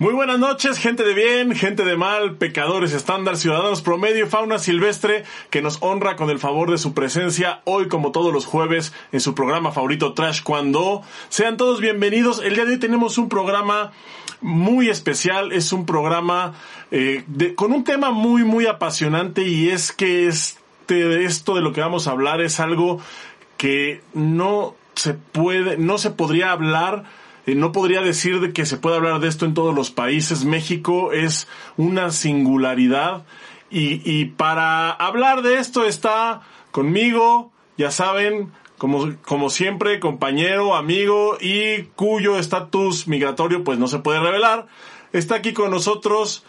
Muy buenas noches, gente de bien, gente de mal, pecadores estándar, ciudadanos promedio, fauna silvestre, que nos honra con el favor de su presencia hoy como todos los jueves en su programa favorito Trash Cuando. Sean todos bienvenidos. El día de hoy tenemos un programa muy especial, es un programa eh, con un tema muy, muy apasionante y es que este, esto de lo que vamos a hablar es algo que no se puede, no se podría hablar no podría decir de que se puede hablar de esto en todos los países. México es una singularidad y, y para hablar de esto está conmigo, ya saben, como, como siempre, compañero, amigo y cuyo estatus migratorio pues no se puede revelar. Está aquí con nosotros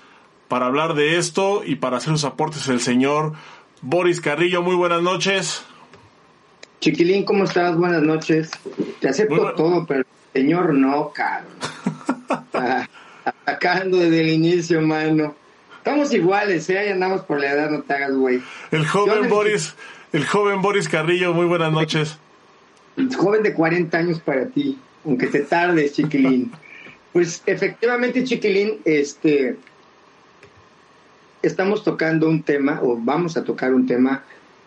para hablar de esto y para hacer sus aportes el señor Boris Carrillo. Muy buenas noches. Chiquilín, ¿cómo estás? Buenas noches. Te acepto todo, pero Señor, no, cabrón. Ah, atacando desde el inicio, mano. Estamos iguales, ¿eh? Ahí andamos por la edad, no te hagas, güey. El joven Boris, el joven Boris Carrillo, muy buenas noches. El joven de 40 años para ti, aunque te tardes, chiquilín. Pues efectivamente, chiquilín, este, estamos tocando un tema, o vamos a tocar un tema,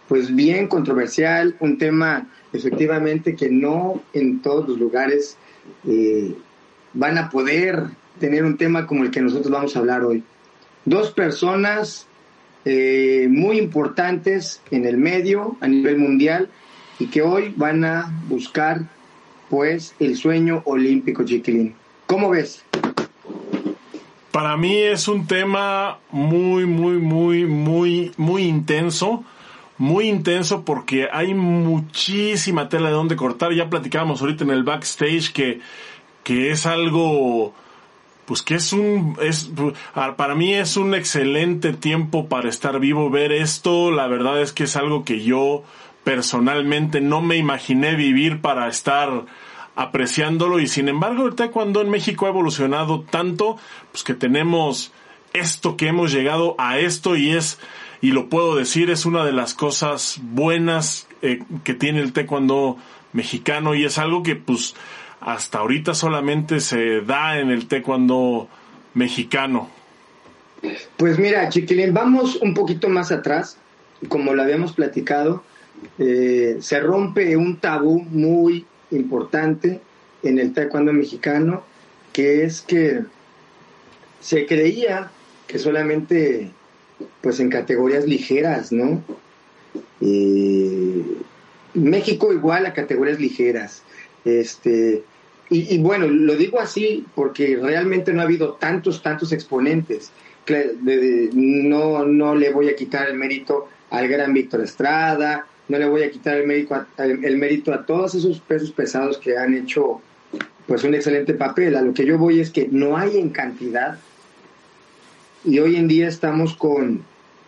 pues bien controversial, un tema efectivamente que no en todos los lugares eh, van a poder tener un tema como el que nosotros vamos a hablar hoy. Dos personas eh, muy importantes en el medio a nivel mundial y que hoy van a buscar pues el sueño olímpico chiquilín. ¿Cómo ves? Para mí es un tema muy, muy, muy, muy, muy intenso muy intenso porque hay muchísima tela de donde cortar. Ya platicábamos ahorita en el backstage que, que es algo, pues que es un, es, para mí es un excelente tiempo para estar vivo, ver esto. La verdad es que es algo que yo personalmente no me imaginé vivir para estar apreciándolo y sin embargo el taekwondo en México ha evolucionado tanto pues que tenemos esto que hemos llegado a esto y es y lo puedo decir, es una de las cosas buenas eh, que tiene el taekwondo mexicano y es algo que pues hasta ahorita solamente se da en el taekwondo mexicano. Pues mira, Chiquilín, vamos un poquito más atrás, como lo habíamos platicado, eh, se rompe un tabú muy importante en el taekwondo mexicano, que es que se creía que solamente pues en categorías ligeras, ¿no? México igual a categorías ligeras. Este, y, bueno, lo digo así porque realmente no ha habido tantos, tantos exponentes. No, no le voy a quitar el mérito al gran Víctor Estrada, no le voy a quitar el mérito, a, el mérito a todos esos pesos pesados que han hecho pues un excelente papel. A lo que yo voy es que no hay en cantidad y hoy en día estamos con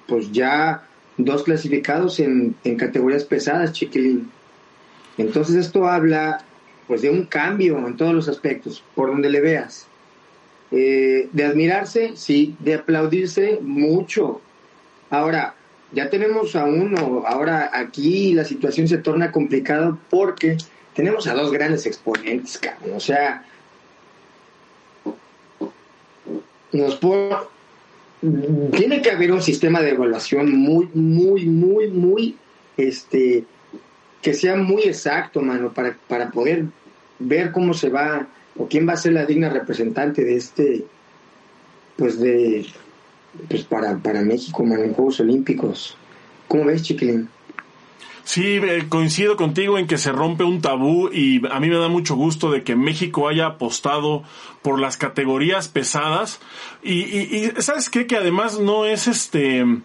pues ya dos clasificados en, categorías pesadas, chiquilín. Entonces esto habla pues de un cambio en todos los aspectos, por donde le veas. Eh, de admirarse, sí, de aplaudirse mucho. Ahora, ya tenemos a uno, ahora aquí la situación se torna complicada porque tenemos a dos grandes exponentes, cabrón. O sea, nos, por, tiene que haber un sistema de evaluación muy, muy, muy, muy, este, que sea muy exacto, mano, para, para poder ver cómo se va o quién va a ser la digna representante de este, pues de, pues para, para México, mano, en Juegos Olímpicos. ¿Cómo ves, Chiquilín? Sí, eh, coincido contigo en que se rompe un tabú y a mí me da mucho gusto de que México haya apostado por las categorías pesadas. Y, y, sabes qué que además no es este e,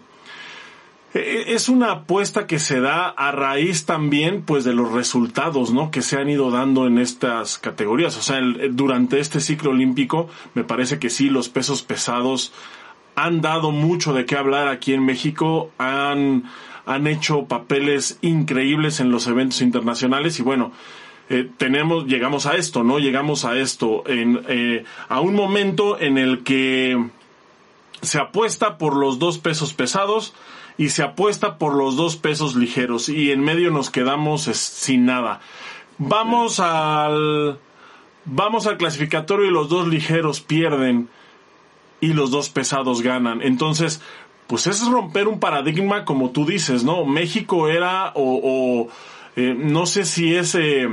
e, es una apuesta que se da a raíz también pues de los resultados no que se han ido dando en estas categorías. O sea durante este ciclo olímpico me parece que sí los pesos pesados han dado mucho de qué hablar aquí en México han han hecho papeles increíbles en los eventos internacionales y bueno, eh, tenemos, llegamos a esto, ¿no? Llegamos a esto, en, eh, a un momento en el que se apuesta por los dos pesos pesados y se apuesta por los dos pesos ligeros y en medio nos quedamos sin nada. Vamos al, vamos al clasificatorio y los dos ligeros pierden. y los dos pesados ganan. Entonces, pues es romper un paradigma como tú dices, ¿no? México era o, eh, no sé si es eh,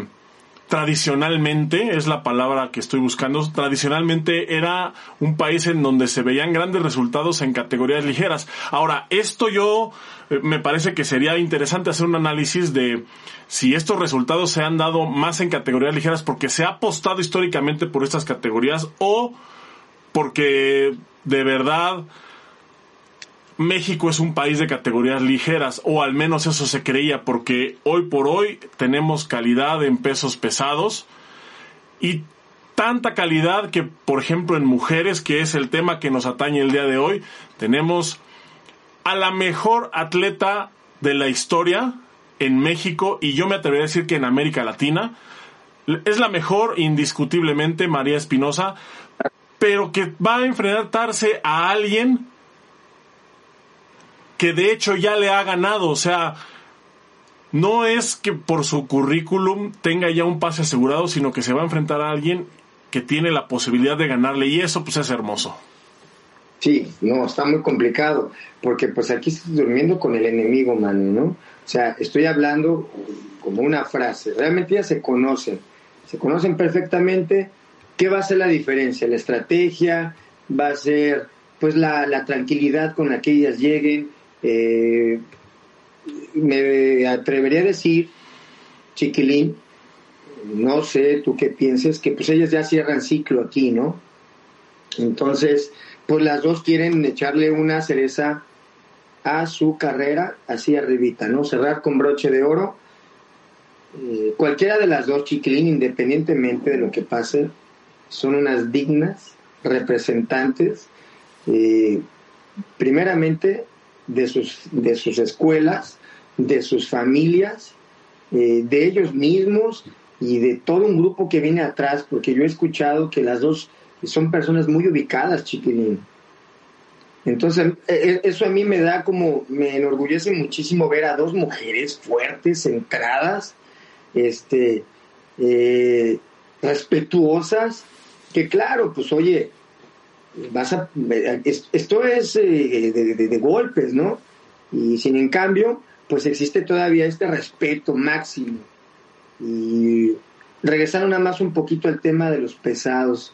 tradicionalmente, es la palabra que estoy buscando, tradicionalmente era un país en donde se veían grandes resultados en categorías ligeras. Ahora, esto yo eh, me parece que sería interesante hacer un análisis de si estos resultados se han dado más en categorías ligeras porque se ha apostado históricamente por estas categorías o porque de verdad México es un país de categorías ligeras, o al menos eso se creía, porque hoy por hoy tenemos calidad en pesos pesados y tanta calidad que, por ejemplo, en mujeres, que es el tema que nos atañe el día de hoy, tenemos a la mejor atleta de la historia en México y yo me atrevería a decir que en América Latina. Es la mejor indiscutiblemente María Espinosa, pero que va a enfrentarse a alguien que de hecho ya le ha ganado, o sea, no es que por su currículum tenga ya un pase asegurado, sino que se va a enfrentar a alguien que tiene la posibilidad de ganarle y eso pues es hermoso. Sí, no, está muy complicado, porque pues aquí estoy durmiendo con el enemigo, mano, ¿no? O sea, estoy hablando como una frase, realmente ya se conocen, se conocen perfectamente, ¿qué va a ser la diferencia? La estrategia, va a ser pues la, la tranquilidad con la que ellas lleguen, eh, me atrevería a decir, chiquilín, no sé tú qué pienses, que pues ellas ya cierran ciclo aquí, ¿no? Entonces, pues las dos quieren echarle una cereza a su carrera así arribita, ¿no? Cerrar con broche de oro. Eh, cualquiera de las dos, chiquilín, independientemente de lo que pase, son unas dignas representantes, eh, primeramente de sus, de sus escuelas, de sus familias, eh, de ellos mismos y de todo un grupo que viene atrás, porque yo he escuchado que las dos son personas muy ubicadas, chiquilín. Entonces, e, e, eso a mí me da como, me enorgullece muchísimo ver a dos mujeres fuertes, centradas, este, eh, respetuosas, que claro, pues oye, vas a, esto es eh, de, golpes, ¿no? Y sin en cambio, pues existe todavía este respeto máximo. Y regresando nada más un poquito al tema de los pesados.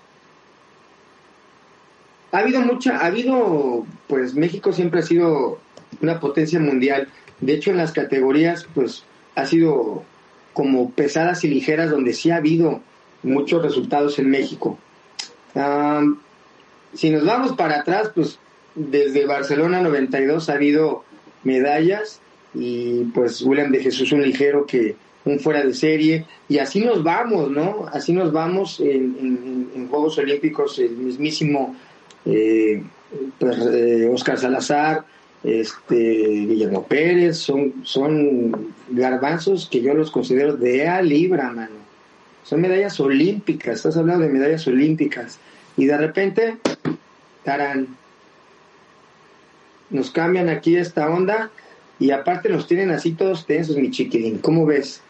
Ha habido mucha, ha habido, pues México siempre ha sido una potencia mundial. De hecho, en las categorías, pues ha sido como pesadas y ligeras, donde sí ha habido muchos resultados en México. Si nos vamos para atrás, pues desde Barcelona 92 ha habido medallas y pues William de Jesús un ligero que un fuera de serie y así nos vamos, ¿no? Así nos vamos en, Juegos Olímpicos el mismísimo eh, pues, eh, Oscar Salazar, este Guillermo Pérez, son, son garbanzos que yo los considero de a libra, mano. Son medallas olímpicas, estás hablando de medallas olímpicas. Y de repente, tarán, nos cambian aquí esta onda y aparte nos tienen así todos tensos, mi chiquilín. ¿Cómo ves?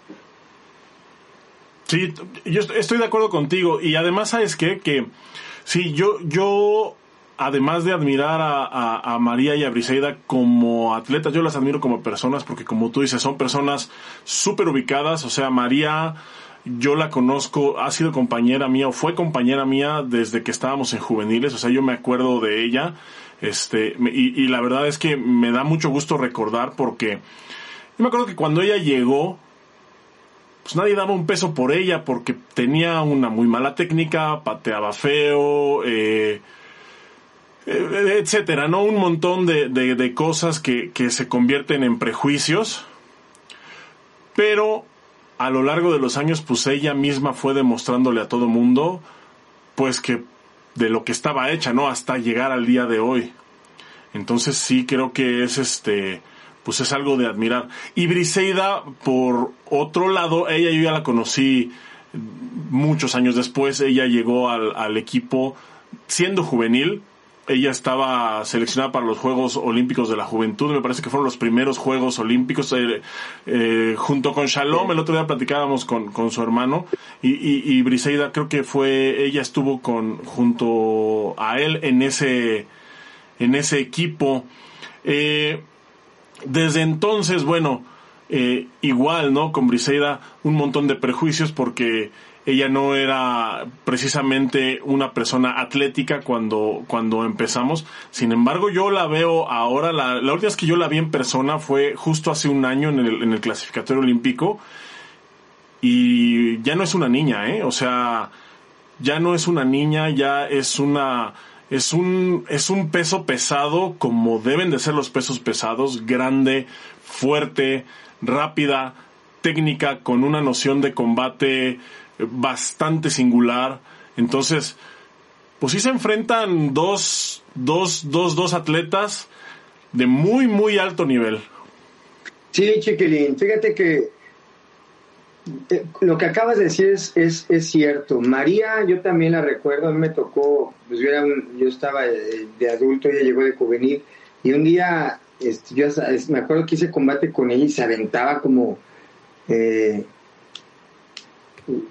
Sí, yo estoy de acuerdo contigo y además sabes qué? que sí, yo, yo además de admirar a, a, María y a Briseida como atletas, yo las admiro como personas porque como tú dices, son personas súper ubicadas, o sea, María yo la conozco, ha sido compañera mía o fue compañera mía desde que estábamos en juveniles, o sea, yo me acuerdo de ella, este, y, la verdad es que me da mucho gusto recordar porque yo me acuerdo que cuando ella llegó, pues nadie daba un peso por ella porque tenía una muy mala técnica, pateaba feo, eh, eh etcétera, ¿no? Un montón de, de, de cosas que, que se convierten en prejuicios. Pero a lo largo de los años, pues ella misma fue demostrándole a todo mundo, pues que de lo que estaba hecha, ¿no? Hasta llegar al día de hoy. Entonces sí creo que es este, pues es algo de admirar. Y Briseida, por otro lado, ella yo ya la conocí muchos años después, ella llegó al, al equipo siendo juvenil ella estaba seleccionada para los Juegos Olímpicos de la Juventud, me parece que fueron los primeros Juegos Olímpicos, eh, eh, junto con Shalom, el otro día platicábamos con, con su hermano, y, y, y, Briseida creo que fue, ella estuvo con, junto a él en ese, en ese equipo. Eh, desde entonces, bueno, eh, igual, ¿no? Con Briseida, un montón de prejuicios porque ella no era precisamente una persona atlética cuando, cuando empezamos. Sin embargo, yo la veo ahora, la, la última vez que yo la vi en persona fue justo hace un año en el, en el clasificatorio olímpico. Y ya no es una niña, ¿eh? O sea, ya no es una niña, ya es una, es un, es un peso pesado como deben de ser los pesos pesados, grande, fuerte, rápida, técnica, con una noción de combate bastante singular. Entonces, pues sí se enfrentan dos, dos, dos, dos atletas de muy, muy alto nivel. Sí, Chiquilín, fíjate que eh, lo que acabas de decir es, es, es, cierto. María, yo también la recuerdo, a mí me tocó, pues yo, era un, yo estaba de, adulto, ella llegó de juvenil, y un día, este, yo me acuerdo que hice combate con ella y se aventaba como, eh,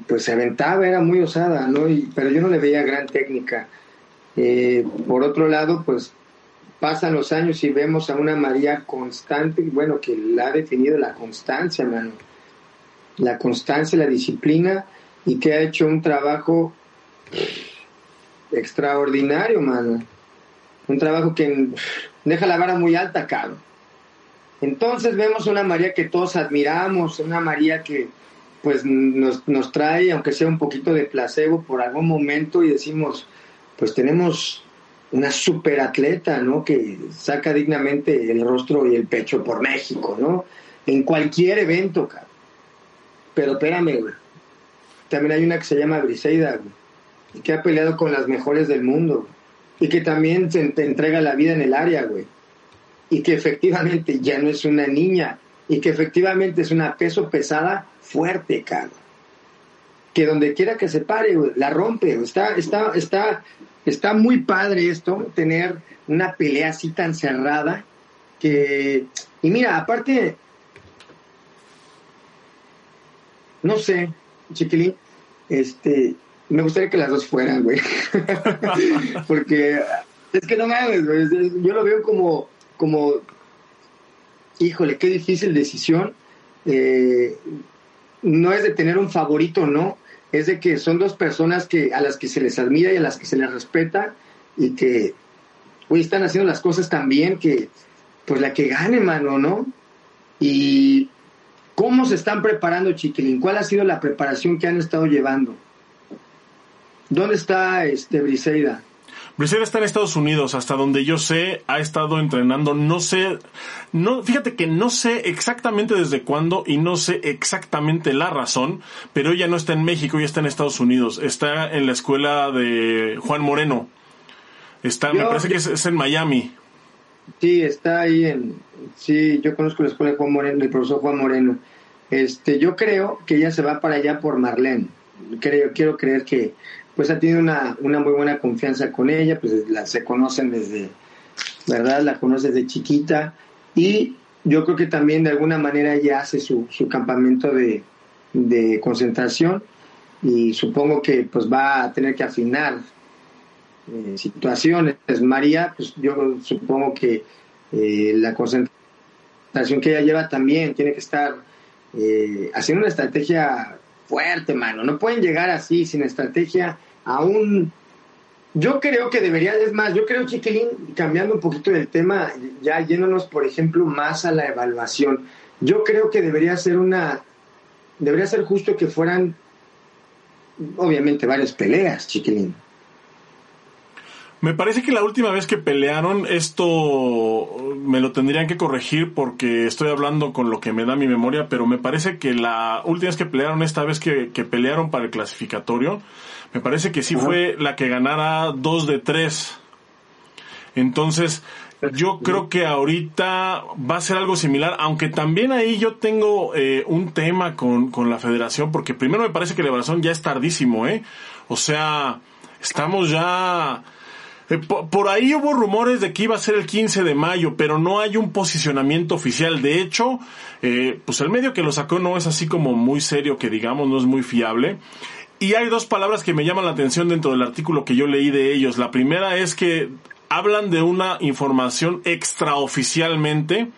pues se aventaba, era muy osada, ¿no? Y, pero yo no le veía gran técnica. Eh, por otro lado, pues pasan los años y vemos a una María constante, bueno, que la ha definido la constancia, mano. La constancia, la disciplina y que ha hecho un trabajo extraordinario, mano. Un trabajo que deja la vara muy alta, cabrón. Entonces vemos una María que todos admiramos, una María que, pues nos, nos trae, aunque sea un poquito de placebo por algún momento y decimos, pues tenemos una super atleta, ¿no? Que saca dignamente el rostro y el pecho por México, ¿no? En cualquier evento, cabrón. Pero espérame, güey. También hay una que se llama Briseida, güey. Y que ha peleado con las mejores del mundo. Y que también se entrega la vida en el área, güey. Y que efectivamente ya no es una niña. Y que efectivamente es una peso pesada fuerte, cabrón. Que donde quiera que se pare, la rompe. Está, está, está, está muy padre esto, tener una pelea así tan cerrada. Que, y mira, aparte, no sé, chiquilín, este, me gustaría que las dos fueran, güey. Porque es que no mames, güey. Yo lo veo como, como, híjole, qué difícil decisión. Eh, no es de tener un favorito, no, es de que son dos personas que a las que se les admira y a las que se les respeta y que hoy están haciendo las cosas tan bien que pues la que gane, mano, ¿no? Y cómo se están preparando, Chiquilín, cuál ha sido la preparación que han estado llevando. ¿Dónde está este Briseida? Briseida está en Estados Unidos, hasta donde yo sé, ha estado entrenando, no sé, no, fíjate que no sé exactamente desde cuándo y no sé exactamente la razón, pero ella no está en México, ella está en Estados Unidos, está en la escuela de Juan Moreno, está, yo, me parece que es, es, en Miami. Sí, está ahí en, sí, yo conozco la escuela de Juan Moreno, el profesor Juan Moreno, este, yo creo que ella se va para allá por Marlene, creo, quiero creer que, pues ha tenido una, una muy buena confianza con ella, pues la, se conocen desde, ¿verdad? La conoce desde chiquita y yo creo que también de alguna manera ella hace su, su campamento de, de, concentración y supongo que pues va a tener que afinar eh, situaciones. María, pues yo supongo que eh, la concentración que ella lleva también tiene que estar eh, haciendo una estrategia fuerte, mano. No pueden llegar así, sin estrategia, a un... Yo creo que debería, es más, yo creo, Chiquilín, cambiando un poquito del tema, ya yéndonos, por ejemplo, más a la evaluación, yo creo que debería ser una, debería ser justo que fueran, obviamente, varias peleas, Chiquilín. Me parece que la última vez que pelearon, esto me lo tendrían que corregir porque estoy hablando con lo que me da mi memoria, pero me parece que la última vez que pelearon, esta vez que, que pelearon para el clasificatorio, me parece que sí fue la que ganara dos de tres. Entonces, yo creo que ahorita va a ser algo similar, aunque también ahí yo tengo eh, un tema con, con la federación, porque primero me parece que la evaluación ya es tardísimo, ¿eh? O sea, estamos ya por, ahí hubo rumores de que iba a ser el 15 de mayo, pero no hay un posicionamiento oficial. De hecho, eh, pues el medio que lo sacó no es así como muy serio, que digamos, no es muy fiable. Y hay dos palabras que me llaman la atención dentro del artículo que yo leí de ellos. La primera es que hablan de una información extraoficialmente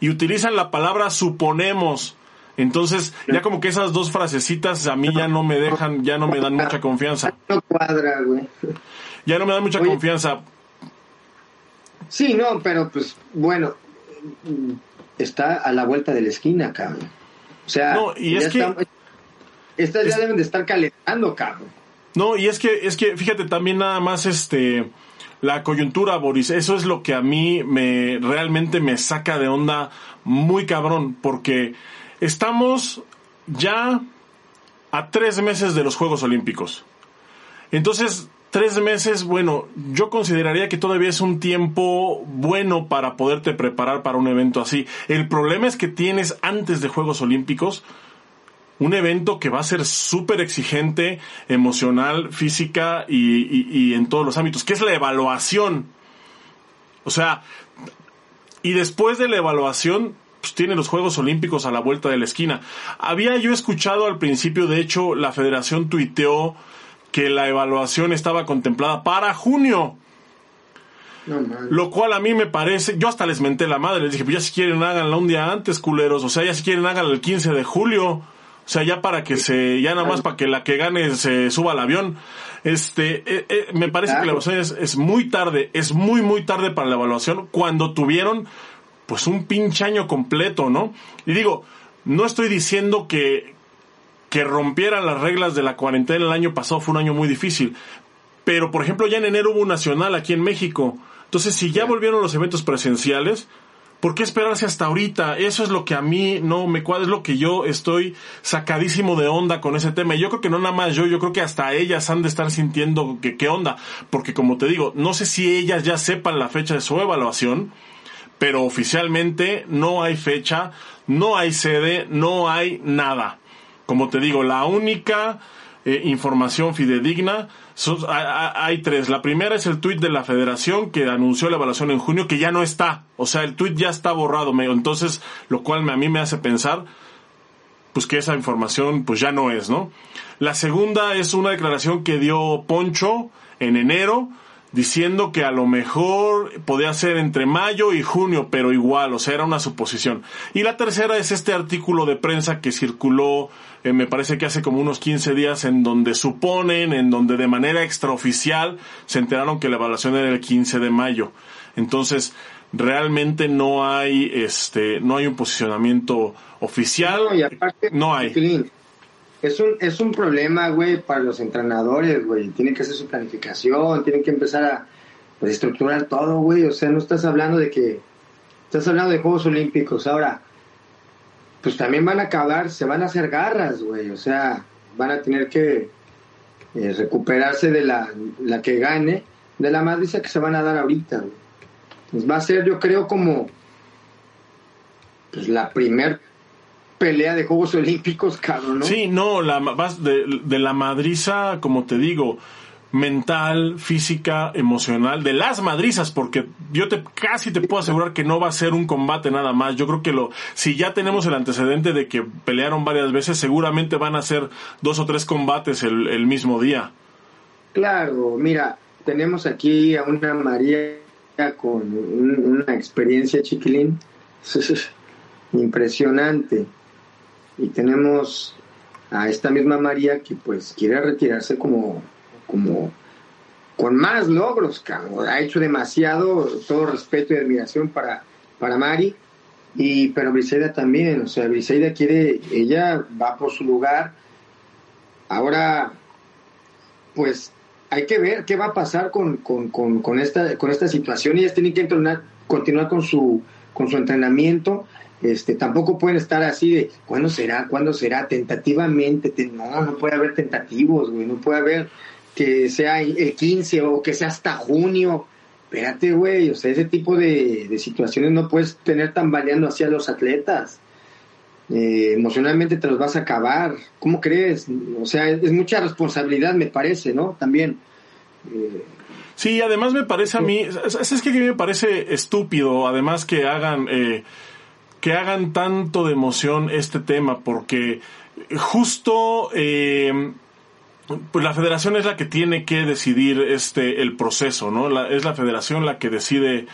y utilizan la palabra suponemos. Entonces, ya como que esas dos frasecitas a mí ya no me dejan, ya no me dan mucha confianza. No cuadra, güey ya no me da mucha confianza. Sí, no, pero pues bueno, está a la vuelta de la esquina, cabrón. O sea, no, y es que, estas ya deben de estar calentando, cabrón. No, y es que, es que, fíjate, también nada más este, la coyuntura, Boris, eso es lo que a mí me, realmente me saca de onda muy cabrón, porque estamos ya a tres meses de los Juegos Olímpicos. Entonces, Tres meses, bueno, yo consideraría que todavía es un tiempo bueno para poderte preparar para un evento así. El problema es que tienes antes de Juegos Olímpicos un evento que va a ser súper exigente, emocional, física y, en todos los ámbitos, que es la evaluación. O sea, y después de la evaluación, pues tiene los Juegos Olímpicos a la vuelta de la esquina. Había yo escuchado al principio, de hecho, la federación tuiteó que la evaluación estaba contemplada para junio. lo cual a mí me parece, yo hasta les menté la madre, les dije, pues ya si quieren háganla un día antes, culeros, o sea, ya si quieren háganla el 15 de julio, o sea, ya para que se, ya nada más para que la que gane se suba al avión. Este, eh, eh, me parece que la evaluación es, es, muy tarde, es muy, muy tarde para la evaluación, cuando tuvieron, pues un pinche año completo, ¿no? Y digo, no estoy diciendo que, que rompieran las reglas de la cuarentena el año pasado fue un año muy difícil. Pero, por ejemplo, ya en enero hubo un nacional aquí en México. Entonces, si ya volvieron los eventos presenciales, ¿por qué esperarse hasta ahorita? Eso es lo que a mí no me cuadra, es lo que yo estoy sacadísimo de onda con ese tema. Y yo creo que no nada más yo, yo creo que hasta ellas han de estar sintiendo que qué onda. Porque como te digo, no sé si ellas ya sepan la fecha de su evaluación, pero oficialmente no hay fecha, no hay sede, no hay nada. Como te digo, la única eh, información fidedigna hay, tres. La primera es el tuit de la federación que anunció la evaluación en junio que ya no está. O sea, el tuit ya está borrado. Entonces, lo cual a mí me hace pensar pues que esa información pues ya no es, ¿no? La segunda es una declaración que dio Poncho en enero diciendo que a lo mejor podía ser entre mayo y junio, pero igual, o sea, era una suposición. Y la tercera es este artículo de prensa que circuló, eh, me parece que hace como unos 15 días, en donde suponen, en donde de manera extraoficial se enteraron que la evaluación era el 15 de mayo. Entonces, realmente no hay, este, no hay un posicionamiento oficial. No, hay es un, es un problema, güey, para los entrenadores, güey. Tienen que hacer su planificación, tienen que empezar a pues, estructurar todo, güey. O sea, no estás hablando de que. Estás hablando de Juegos Olímpicos. Ahora, pues también van a acabar, se van a hacer garras, güey. O sea, van a tener que eh, recuperarse de la, la que gane, de la madriza que se van a dar ahorita, güey. Pues va a ser, yo creo, como pues la primer pelea de Juegos Olímpicos, cabrón, ¿no? Sí, no, la, de, de la madriza, como te digo, mental, física, emocional, de las madrizas, porque yo te casi te puedo asegurar que no va a ser un combate nada más. Yo creo que lo, si ya tenemos el antecedente de que pelearon varias veces, seguramente van a ser dos o tres combates el, el mismo día. Claro, mira, tenemos aquí a una María con una experiencia chiquilín impresionante y tenemos a esta misma María que pues quiere retirarse como, como con más logros, cabrón. Ha hecho demasiado, todo respeto y admiración para, para Mari, y, pero Briseida también, o sea, Briseida quiere, ella va por su lugar. Ahora, pues hay que ver qué va a pasar con, con, con, con esta, con esta situación. Ellas tienen que entrenar, continuar con su, con su entrenamiento este, tampoco pueden estar así de, ¿cuándo será? ¿Cuándo será? Tentativamente, no, no puede haber tentativos, güey, no puede haber que sea el 15 o que sea hasta junio. Espérate, güey, o sea, ese tipo de, situaciones no puedes tener tambaleando así a los atletas. Eh, emocionalmente te los vas a acabar. ¿Cómo crees? O sea, es mucha responsabilidad, me parece, ¿no? También. Eh, sí, además me parece a mí, es, es que a mí me parece estúpido, además que hagan, eh, que hagan tanto de emoción este tema, porque justo, eh, pues la federación es la que tiene que decidir este, el proceso, ¿no? La, es la federación la que decide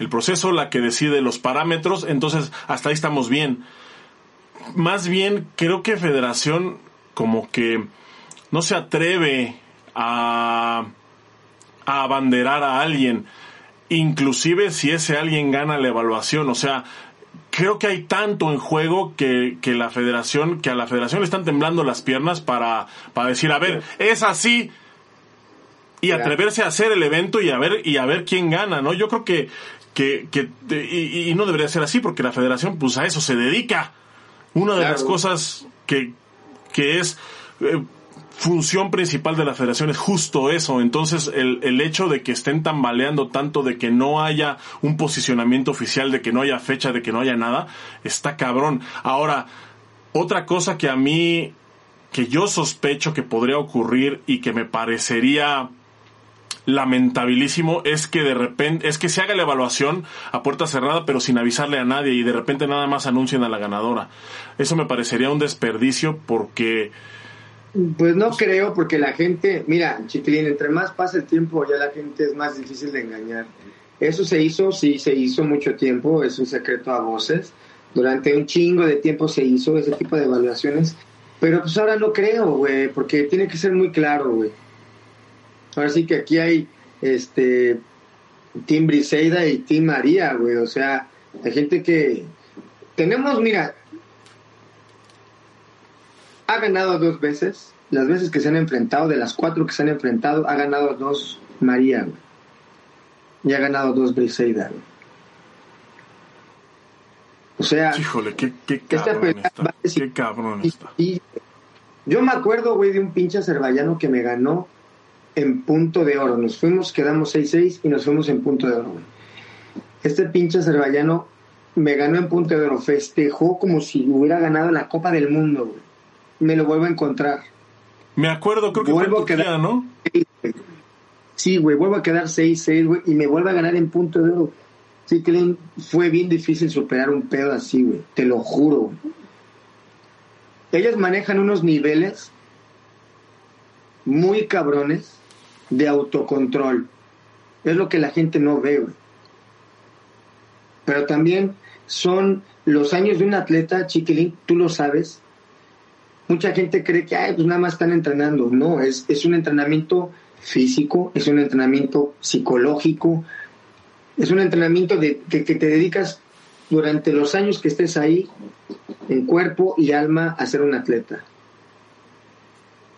el proceso, la que decide los parámetros, entonces hasta ahí estamos bien. Más bien, creo que federación como que no se atreve a, a abanderar a alguien, inclusive si ese alguien gana la evaluación, o sea, creo que hay tanto en juego que, que la federación, que a la federación le están temblando las piernas para, para decir, a ver, es así, y atreverse a hacer el evento y a ver y a ver quién gana, ¿no? Yo creo que que, que y, no debería ser así porque la federación pues a eso se dedica. Una de las cosas que, que es eh, función principal de la federación es justo eso. Entonces, el, el hecho de que estén tambaleando tanto, de que no haya un posicionamiento oficial, de que no haya fecha, de que no haya nada, está cabrón. Ahora, otra cosa que a mí, que yo sospecho que podría ocurrir y que me parecería lamentabilísimo es que de repente, es que se haga la evaluación a puerta cerrada pero sin avisarle a nadie y de repente nada más anuncien a la ganadora. Eso me parecería un desperdicio porque... Pues no creo, porque la gente, mira, Chiquilín, entre más pasa el tiempo ya la gente es más difícil de engañar. Eso se hizo, sí, se hizo mucho tiempo, es un secreto a voces. Durante un chingo de tiempo se hizo ese tipo de evaluaciones, pero pues ahora no creo, güey, porque tiene que ser muy claro, güey Ahora sí que aquí hay este Team Briseida y Team María, güey. O sea, hay gente que. Tenemos, mira. Ha ganado dos veces. Las veces que se han enfrentado, de las cuatro que se han enfrentado, ha ganado dos María, güey. Y ha ganado dos Briseida, güey. O sea. Híjole, qué, qué cabrón está. qué cabrón está. Y, yo me acuerdo, güey, de un pinche azerbaiyano que me ganó en punto de oro. Nos fuimos, quedamos 6-6 y nos fuimos en punto de oro, Este pinche azerbaiyano me ganó en punto de oro. Festejó como si hubiera ganado la Copa del Mundo, güey. Me lo vuelvo a encontrar. Me acuerdo, creo que vuelvo a quedar, ¿no? Sí, güey, vuelvo a quedar 6-6, güey, y me vuelve a ganar en punto de oro. Sí, que fue bien difícil superar un pedo así, güey. Te lo juro, Ellas manejan unos niveles muy cabrones de autocontrol. Es lo que la gente no ve, Pero también son los años de un atleta, chiquilín, tú lo sabes. Mucha gente cree que, ay, pues nada más están entrenando. No, es, es un entrenamiento físico, es un entrenamiento psicológico, es un entrenamiento de, que, te dedicas durante los años que estés ahí, en cuerpo y alma, a ser un atleta.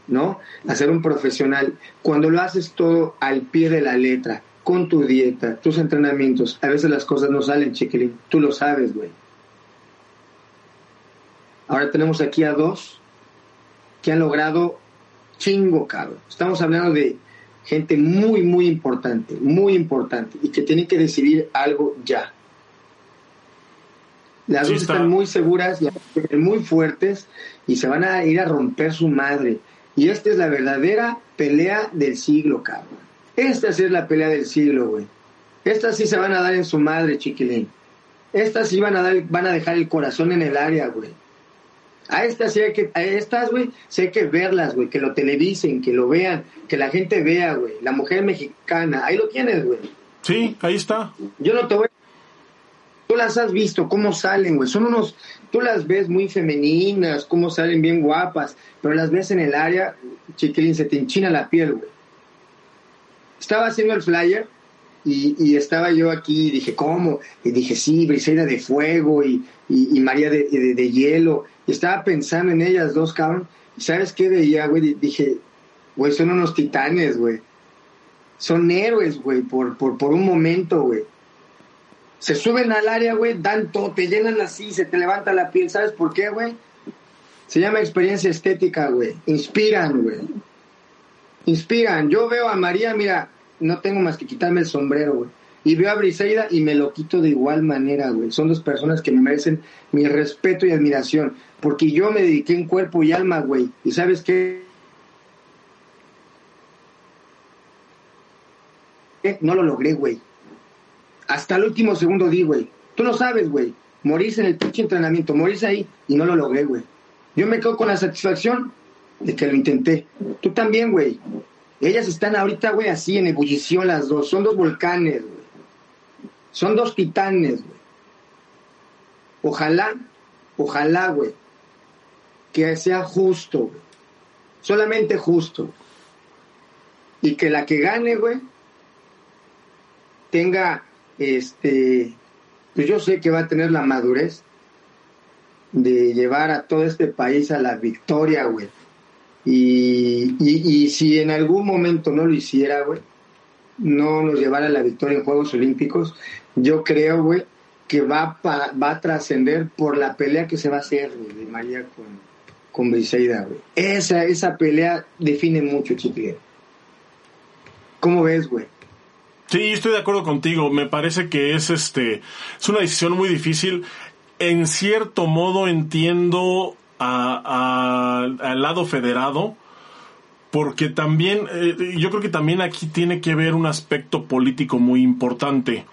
¿no? A ser un profesional. Cuando lo haces todo al pie de la letra, con tu dieta, tus entrenamientos, a veces las cosas no salen, chiquilín. Tú lo sabes, güey. Ahora tenemos aquí a dos que han logrado chingo, cabrón. Estamos hablando de gente muy, muy importante, muy importante, y que tienen que decidir algo ya. Las dos están muy seguras, muy fuertes, y se van a ir a romper su madre. Y esta es la verdadera pelea del siglo, cabrón. Esta sí es la pelea del siglo, güey. Estas sí se van a dar en su madre, chiquilín. Estas sí van a, dar, van a dejar el corazón en el área, güey. A estas sí hay que, a estas, güey, sí hay que verlas, güey, que lo televisen, que lo vean, que la gente vea, güey. La mujer mexicana, ahí lo tienes, güey. Sí, ahí está. Yo no te voy Tú las has visto, cómo salen, güey. Son unos, tú las ves muy femeninas, cómo salen bien guapas, pero las ves en el área, chiquilín, se te enchina la piel, güey. Estaba haciendo el flyer y, estaba yo aquí y dije, ¿cómo? Y dije, sí, Briseida de fuego y, María de, hielo. Estaba pensando en ellas dos, cabrón. ¿Y sabes qué veía, güey? Dije, güey, son unos titanes, güey. Son héroes, güey, por, por, por un momento, güey se suben al área, güey, dan todo, te llenan así, se te levanta la piel. ¿Sabes por qué, güey? Se llama experiencia estética, güey. Inspiran, güey. Inspiran. Yo veo a María, mira, no tengo más que quitarme el sombrero, güey. Y veo a Briseida y me lo quito de igual manera, güey. Son dos personas que me merecen mi respeto y admiración. Porque yo me dediqué en cuerpo y alma, güey. Y sabes qué? no lo logré, güey. Hasta el último segundo di, güey. Tú lo sabes, güey. Morís en el pinche entrenamiento, morís ahí y no lo logré, güey. Yo me quedo con la satisfacción de que lo intenté. Tú también, güey. Ellas están ahorita, güey, así en ebullición las dos. Son dos volcanes, güey. Son dos titanes, güey. Ojalá, ojalá, güey, que sea justo, güey. Solamente justo. Y que la que gane, güey, tenga, este, pues yo sé que va a tener la madurez de llevar a todo este país a la victoria, güey. Y, y, si en algún momento no lo hiciera, güey, no nos llevara a la victoria en Juegos Olímpicos, yo creo, güey, que va, va a trascender por la pelea que se va a hacer, de María con, con Briseida, güey. Esa, esa pelea define mucho, chiquillo. ¿Cómo ves, güey? Sí, estoy de acuerdo contigo. Me parece que es este es una decisión muy difícil. En cierto modo entiendo al lado federado, porque también eh, yo creo que también aquí tiene que ver un aspecto político muy importante.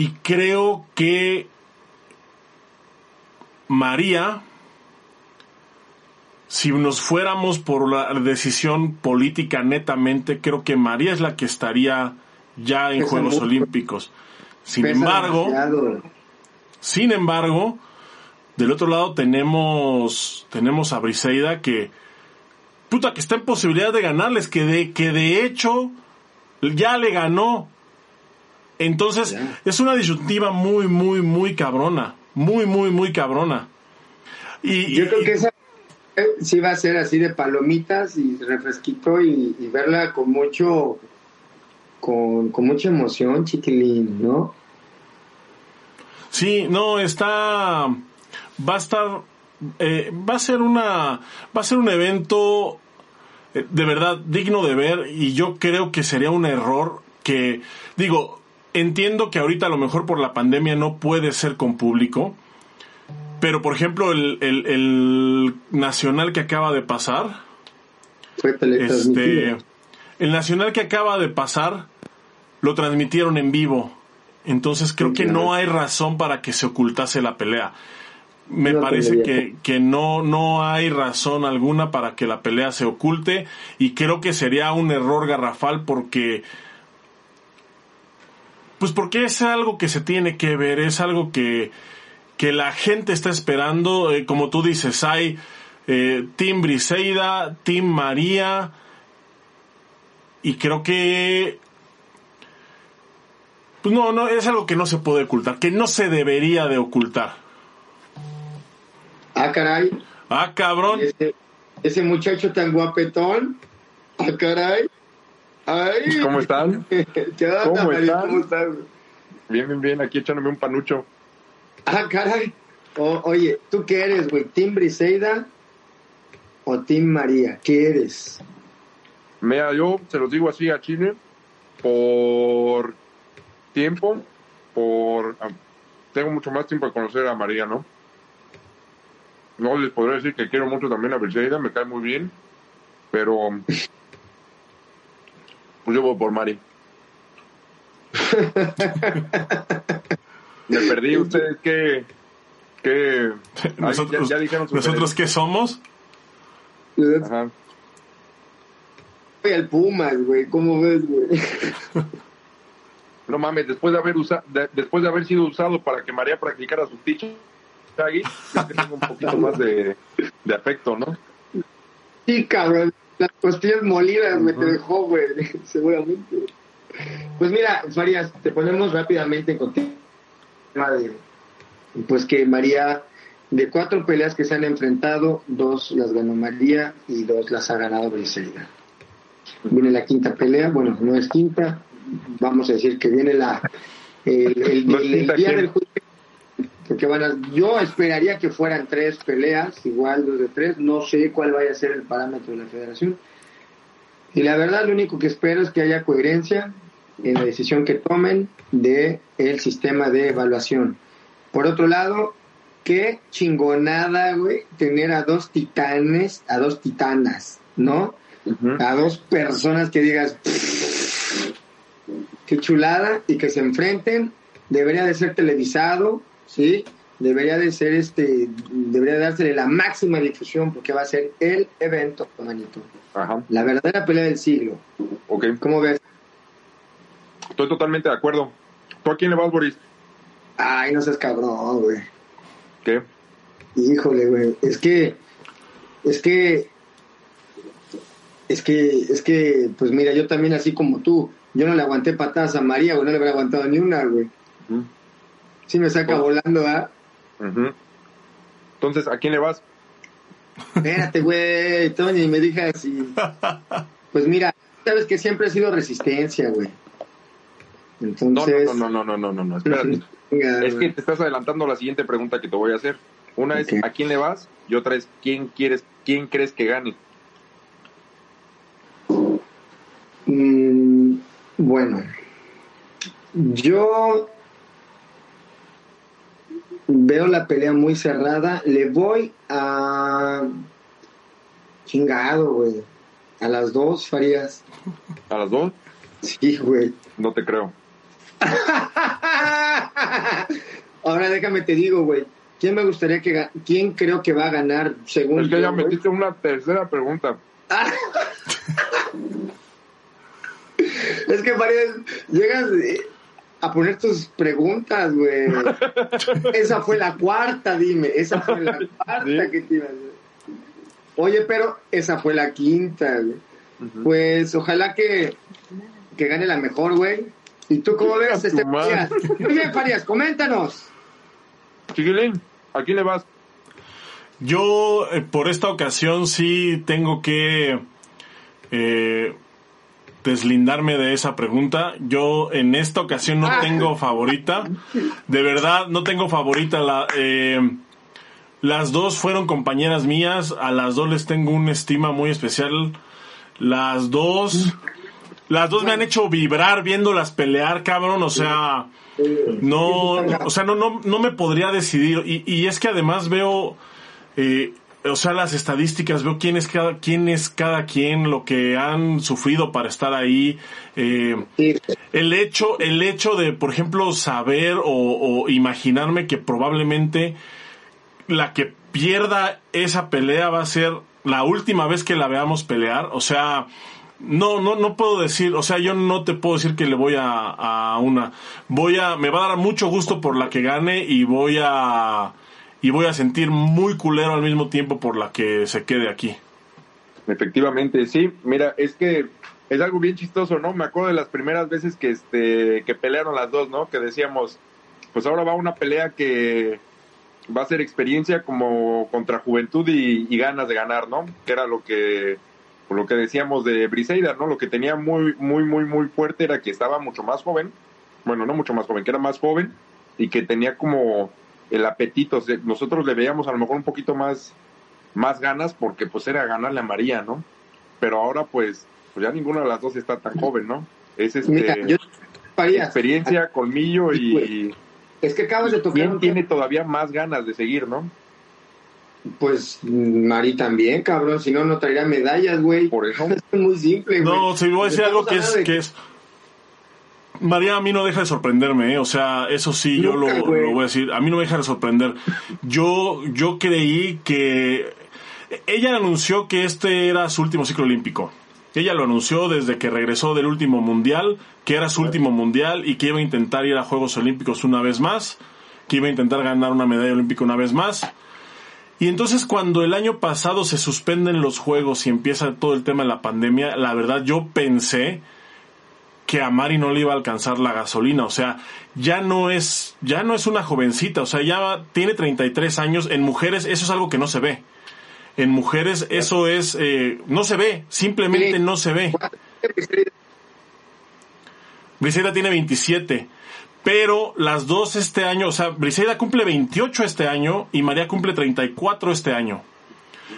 Y creo que María, si nos fuéramos por la decisión política netamente, creo que María es la que estaría ya en Juegos Olímpicos. Sin embargo, sin embargo, del otro lado tenemos tenemos a Briseida que puta que está en posibilidad de ganarles, que de que de hecho ya le ganó entonces, es una disyuntiva muy, muy, muy cabrona. Muy, muy, muy cabrona. Y, Yo creo que esa eh, sí va a ser así de palomitas y refresquito y, verla con mucho, con, con, mucha emoción, chiquilín, ¿no? Sí, no, está, va a estar, eh, va a ser una, va a ser un evento eh, de verdad digno de ver y yo creo que sería un error que, digo, entiendo que ahorita a lo mejor por la pandemia no puede ser con público, pero por ejemplo el, el, nacional que acaba de pasar, este, el nacional que acaba de pasar lo transmitieron en vivo, entonces creo que no hay razón para que se ocultase la pelea. Me parece que, que no, no hay razón alguna para que la pelea se oculte y creo que sería un error garrafal porque pues porque es algo que se tiene que ver, es algo que, que la gente está esperando. Eh, como tú dices, hay eh, Team Briseida, Team María, y creo que pues no, no, es algo que no se puede ocultar, que no se debería de ocultar. Ah, caray. Ah, cabrón. Ese, ese muchacho tan guapetón. Ah, caray. Pues, ¿Cómo están? ¿Cómo, están? Bien, bien, bien, aquí echándome un panucho. Ah, caray. oye, ¿tú qué eres, güey? ¿Team Briseida o Team María? ¿Qué eres? Mira, yo se los digo así a Chile, por tiempo, por... Ah, tengo mucho más tiempo de conocer a María, ¿no? No les podré decir que quiero mucho también a Briseida, me cae muy bien, pero pues yo voy por Mari. Me perdí. ¿Ustedes qué? qué... ¿Nosotros, ya, dijeron ¿Nosotros qué somos? Ajá. Voy al Pumas, güey. ¿Cómo ves, güey? No mames, después de haber usado, después de haber sido usado para que María practicara su teacher, tengo un poquito más de, de afecto, ¿no? Sí, cabrón las costillas molidas me te dejó, güey, seguramente. Pues mira, Farías, te ponemos rápidamente en contexto pues que María, de cuatro peleas que se han enfrentado, dos las ganó María y dos las ha ganado Briseida. Viene la quinta pelea, bueno, no es quinta, vamos a decir que viene la el, el, día del porque van a, yo esperaría que fueran tres peleas, igual dos de tres, no sé cuál vaya a ser el parámetro de la federación. Y la verdad lo único que espero es que haya coherencia en la decisión que tomen de el sistema de evaluación. Por otro lado, qué chingonada, güey, tener a dos titanes, a dos titanas, ¿no? A dos personas que digas, qué chulada, y que se enfrenten, debería de ser televisado, ¿sí? Debería de ser este, debería dársele la máxima difusión porque va a ser el evento, manito. Ajá. La verdadera pelea del siglo. Ok. ¿Cómo ves? Estoy totalmente de acuerdo. ¿Tú a quién le vas, Boris? Ay, no seas cabrón, güey. ¿Qué? Híjole, güey. Es que, es que, es que, es que, pues mira, yo también así como tú, yo no le aguanté patadas a María, güey, no le habría aguantado ni una, güey. Ujú. Sí me saca Oh. volando, ¿ah? Entonces, ¿a quién le vas? Espérate, güey, Tony, me digas y... Pues mira, sabes que siempre ha sido resistencia, güey. Entonces... no, no, no, no, no, no, no, espérate. Venga, Es que te estás adelantando la siguiente pregunta que te voy a hacer. Una Ok. es ¿a quién le vas? Y otra es ¿quién quieres, quién crees que gane? Mm, bueno, yo veo la pelea muy cerrada. Le voy a. Chingado, güey. A las dos, Farías. ¿A las dos? Sí, güey. No te creo. Ahora déjame te digo, güey. ¿Quién me gustaría que ¿Quién creo que va a ganar según Es que yo, ya güey? metiste una tercera pregunta. Es que Farías, llegas a poner tus preguntas, güey. Esa fue la cuarta, dime. Esa fue la cuarta Sí. que te iba a hacer. Oye, pero esa fue la quinta, güey. Pues ojalá que, que gane la mejor, güey. ¿Y tú cómo ves, este. Farías? Muy bien, Farías, coméntanos. Chiquilín, ¿a quién le vas? Yo, eh, por esta ocasión, sí tengo que eh, deslindarme de esa pregunta. Yo, en esta ocasión, no Ah. tengo favorita. De verdad, no tengo favorita. La, eh, las dos fueron compañeras mías. A las dos les tengo una estima muy especial. Las dos. Las dos me han hecho vibrar viéndolas pelear, cabrón. O sea. No, o sea, no, no, no me podría decidir. Y, y es que además veo, eh, o sea, las estadísticas, veo quién es cada, quién es cada quien, lo que han sufrido para estar ahí. Eh, el hecho, el hecho de, por ejemplo, saber o, o imaginarme que probablemente la que pierda esa pelea va a ser la última vez que la veamos pelear. O sea, no, no, no puedo decir, o sea, yo no te puedo decir que le voy a, a una. Voy a, me va a dar mucho gusto por la que gane y voy a, y voy a sentir muy culero al mismo tiempo por la que se quede aquí. Efectivamente, sí. Mira, es que es algo bien chistoso, ¿no? Me acuerdo de las primeras veces que este que pelearon las dos, ¿no? Que decíamos, pues ahora va una pelea que va a ser experiencia como contra juventud y, y ganas de ganar, ¿no? Que era lo que lo que decíamos de Briseida, ¿no? Lo que tenía muy muy muy muy fuerte era que estaba mucho más joven. Bueno, no mucho más joven, que era más joven y que tenía como el apetito. O sea, nosotros le veíamos a lo mejor un poquito más más ganas porque pues era ganarle a María, ¿no? Pero ahora pues, pues ya ninguna de las dos está tan joven, ¿no? Es este Mira, yo, Farías, experiencia, colmillo y es que acabas de tocar quién un tiene todavía más ganas de seguir, ¿no? Pues Mari también, cabrón, si no, no traería medallas, güey. Por eso. Es muy simple, güey. No, si voy a decir algo que es, que es. María a mí no deja de sorprenderme, ¿eh? o sea, eso sí, yo lo, voy a decir, a mí no me deja de sorprender. Yo, yo creí que ella anunció que este era su último ciclo olímpico. Ella lo anunció desde que regresó del último mundial, que era su último mundial y que iba a intentar ir a Juegos Olímpicos una vez más, que iba a intentar ganar una medalla olímpica una vez más. Y entonces cuando el año pasado se suspenden los juegos y empieza todo el tema de la pandemia, la verdad yo pensé que a Mari no le iba a alcanzar la gasolina, o sea, ya no es ya no es una jovencita, o sea, ya tiene 33 años, en mujeres eso es algo que no se ve. En mujeres eso es eh, no se ve, simplemente no se ve. Briseida tiene 27. Pero las dos este año, o sea, Briseida cumple 28 este año y María cumple 34 este año.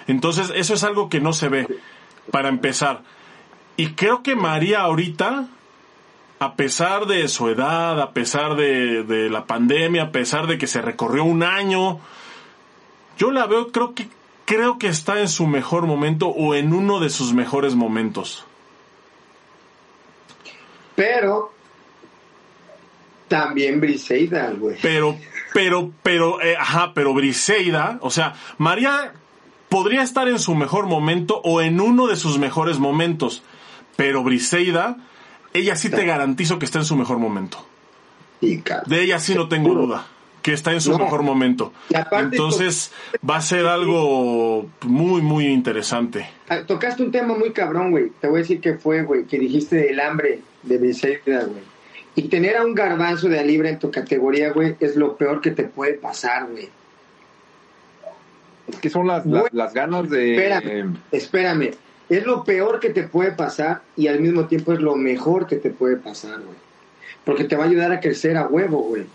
Entonces, eso es algo que no se ve, para empezar. Y creo que María ahorita, a pesar de su edad, a pesar de, de la pandemia, a pesar de que se recorrió un año, yo la veo, creo que, creo que está en su mejor momento o en uno de sus mejores momentos. Pero, También Briseida, güey. Pero, pero, pero, eh, ajá, pero Briseida, o sea, María podría estar en su mejor momento o en uno de sus mejores momentos, pero Briseida, ella sí te garantizo que está en su mejor momento. De ella sí no tengo duda, que está en su No. mejor momento. Entonces va a ser algo muy, muy interesante. Ah, Tocaste un tema muy cabrón, güey. Te voy a decir que fue, güey, que dijiste el hambre de Briseida, güey. Y tener a un garbanzo de libre en tu categoría, güey, es lo peor que te puede pasar, güey. Es que son las, las, las ganas de... Espérame, espérame. Es lo peor que te puede pasar y al mismo tiempo es lo mejor que te puede pasar, güey. Porque te va a ayudar a crecer a huevo, güey.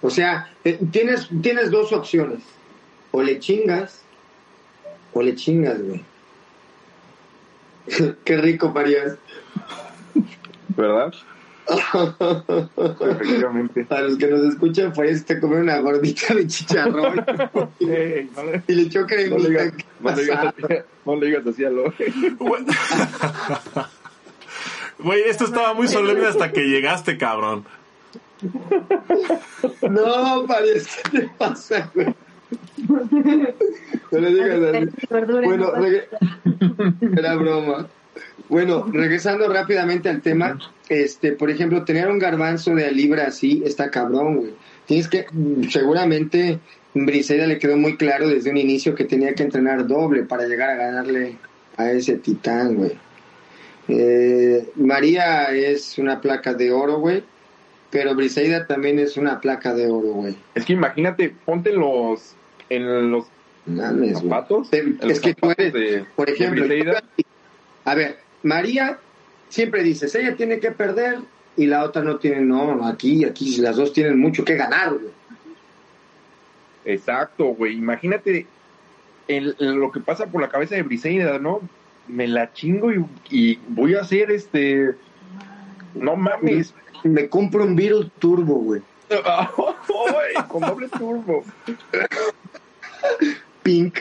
O sea, eh, tienes, tienes dos opciones. O le chingas, o le chingas, güey. Qué rico, Marías. ¿Verdad? Efectivamente. Para los que nos escuchan, pues te comer una gordita de chicharrón Ey, no, le, y le echó no le cremita. digas, ¿Qué no le digas no le digas así a lo... Güey, esto estaba muy solemne hasta que llegaste, cabrón. No, Marías, ¿qué te pasa, güey? No le digas así. Bueno, reg- era broma. Bueno, regresando rápidamente al tema, este, por ejemplo, tener un garbanzo de a libra así está cabrón, güey. Tienes que, seguramente, Briseida le quedó muy claro desde un inicio que tenía que entrenar doble para llegar a ganarle a ese titán, güey. Eh, María es una placa de oro, güey, pero Briseida también es una placa de oro, güey. Es que imagínate, ponte en los... En los Mames, güey. zapatos. Te- en los es que tú eres, de- por ejemplo, yo- a ver, María siempre dices, ella tiene que perder y la otra no tiene, no, aquí, aquí las dos tienen mucho que ganar, güey. Exacto, güey. Imagínate el- lo que pasa por la cabeza de Briseida, ¿no? Me la chingo y, y voy a hacer este. No mames. Me compro un Beetle Turbo, güey. Con doble turbo. Pink.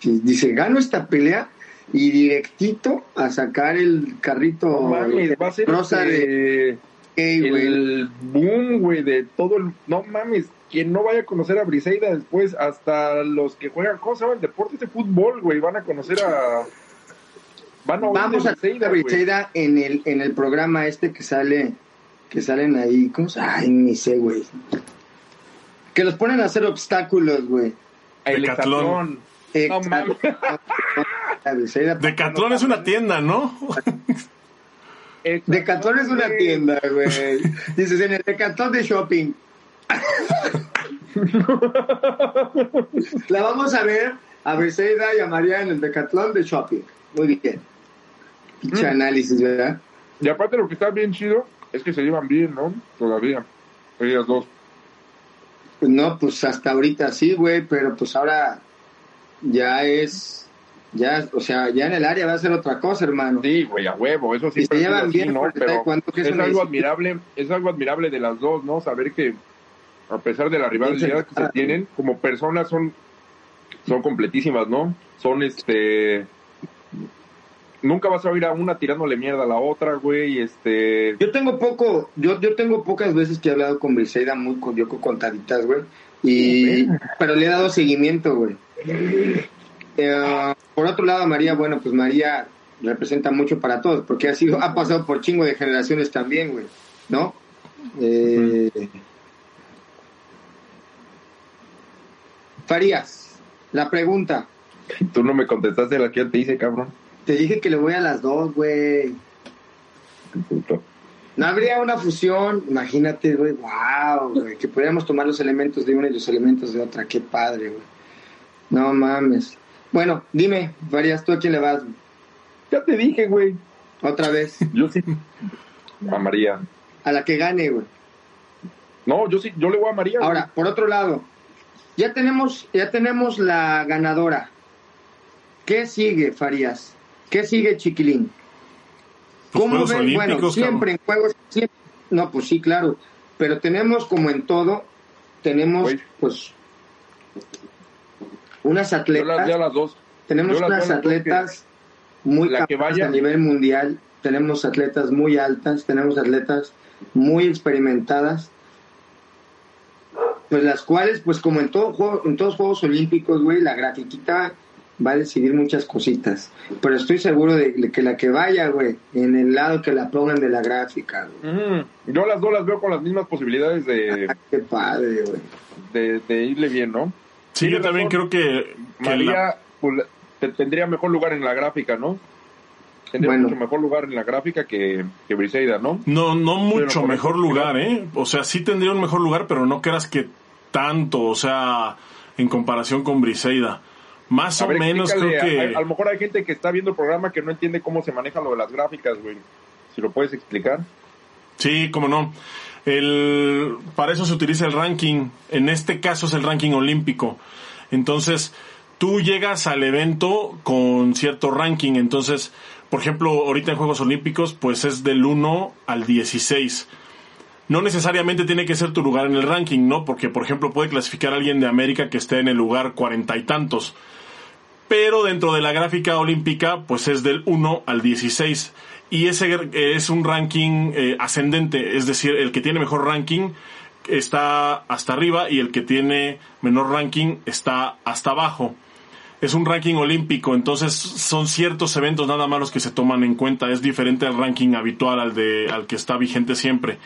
Dice, gano esta pelea y directito a sacar el carrito No mames, va a ser rosa de este, el boom, güey, de todo el. No mames, quien no vaya a conocer a Briseida después, hasta los que juegan, ¿cómo se llama el deporte de fútbol, güey? Van a conocer a. Van a Vamos a. Briseida en el, en el programa este que sale, que salen ahí, ¿cómo se Ay, ni sé, güey. Que los ponen a hacer obstáculos, güey. El Decatlón. No mames. Decatlón es una tienda, ¿no? Decathlon es una tienda, güey. Dices, en el Decathlon de shopping. La vamos a ver a Briseida y a María en el Decathlon de shopping. Muy bien. Pinche Mm. análisis, ¿verdad? Y aparte lo que está bien chido es que se llevan bien, ¿no? Todavía. Ellas dos. No, pues hasta ahorita sí, güey, pero pues ahora ya es, ya, o sea, ya en el área va a ser otra cosa, hermano. Sí, güey, a huevo, eso sí. Y se llevan así, bien ¿no? Pero que es algo admirable, es algo admirable de las dos, ¿no? Saber que a pesar de la rivalidad que se Ah. tienen, como personas son, son completísimas, ¿no? Son este nunca vas a oír a una tirándole mierda a la otra, güey, este Yo tengo poco, yo, yo tengo pocas veces que he hablado con Briseida, muy con, yo con contaditas, güey, y, pero le he dado seguimiento, güey. Eh, por otro lado, María, bueno, pues María representa mucho para todos, porque ha sido, ha pasado por chingo de generaciones también, güey, ¿no? Eh, Farías, la pregunta. tú no me contestaste la que yo te hice, cabrón. Te dije que le voy a las dos, güey. Puto. No habría una fusión, imagínate, güey, wow, güey, que pudiéramos tomar los elementos de una y los elementos de otra, qué padre, güey. No mames. Bueno, dime, Farías, ¿tú a quién le vas? Ya te dije, güey. Otra vez, Yo sí. A María. a la que gane, güey. No, yo sí, yo le voy a María. güey. Ahora, por otro lado, ya tenemos, ya tenemos la ganadora. ¿Qué sigue, Farías? ¿Qué sigue, Chiquilín? ¿Cómo ven? Olímpicos, Bueno, siempre en juegos, siempre. No, pues sí, claro. Pero tenemos, como en todo, tenemos, Güey. pues, unas Yo atletas. las, ya las dos. Tenemos Yo las unas las atletas muy la capaces vaya- a nivel mundial, tenemos atletas muy altas, tenemos atletas muy experimentadas pues las cuales, pues como en todo juego, en todos Juegos Olímpicos, güey, la grafiquita va a decidir muchas cositas. Pero estoy seguro de que la que vaya, güey, en el lado que la pongan de la gráfica, güey. Mm, yo las dos las veo con las mismas posibilidades de, Qué padre, güey. de, de irle bien, ¿no? Sí, yo también creo que, que María la- pues, tendría mejor lugar en la gráfica, ¿no? Tendría Bueno. mucho mejor lugar en la gráfica que, que Briseida, ¿no? no, no mucho mejor lugar, ¿eh? O sea, sí tendría un mejor lugar, pero no creas que tanto, o sea, en comparación con Briseida. Más A o ver, menos creo que... A, a lo mejor hay gente que está viendo el programa que no entiende cómo se maneja lo de las gráficas, güey. Si lo puedes explicar. Sí, cómo no. El, para eso se utiliza el ranking. En este caso es el ranking olímpico. Entonces, tú llegas al evento con cierto ranking. Entonces, por ejemplo, ahorita en Juegos Olímpicos, pues es del 1 al 16. No necesariamente tiene que ser tu lugar en el ranking, ¿no? Porque, por ejemplo, puede clasificar alguien de América que esté en el lugar cuarenta y tantos. Pero dentro de la gráfica olímpica, pues es del 1 al 16. Y ese eh, es un ranking eh, ascendente, es decir, el que tiene mejor ranking está hasta arriba y el que tiene menor ranking está hasta abajo. Es un ranking olímpico, entonces son ciertos eventos nada más los que se toman en cuenta. Es diferente al ranking habitual, al, de, al que está vigente siempre.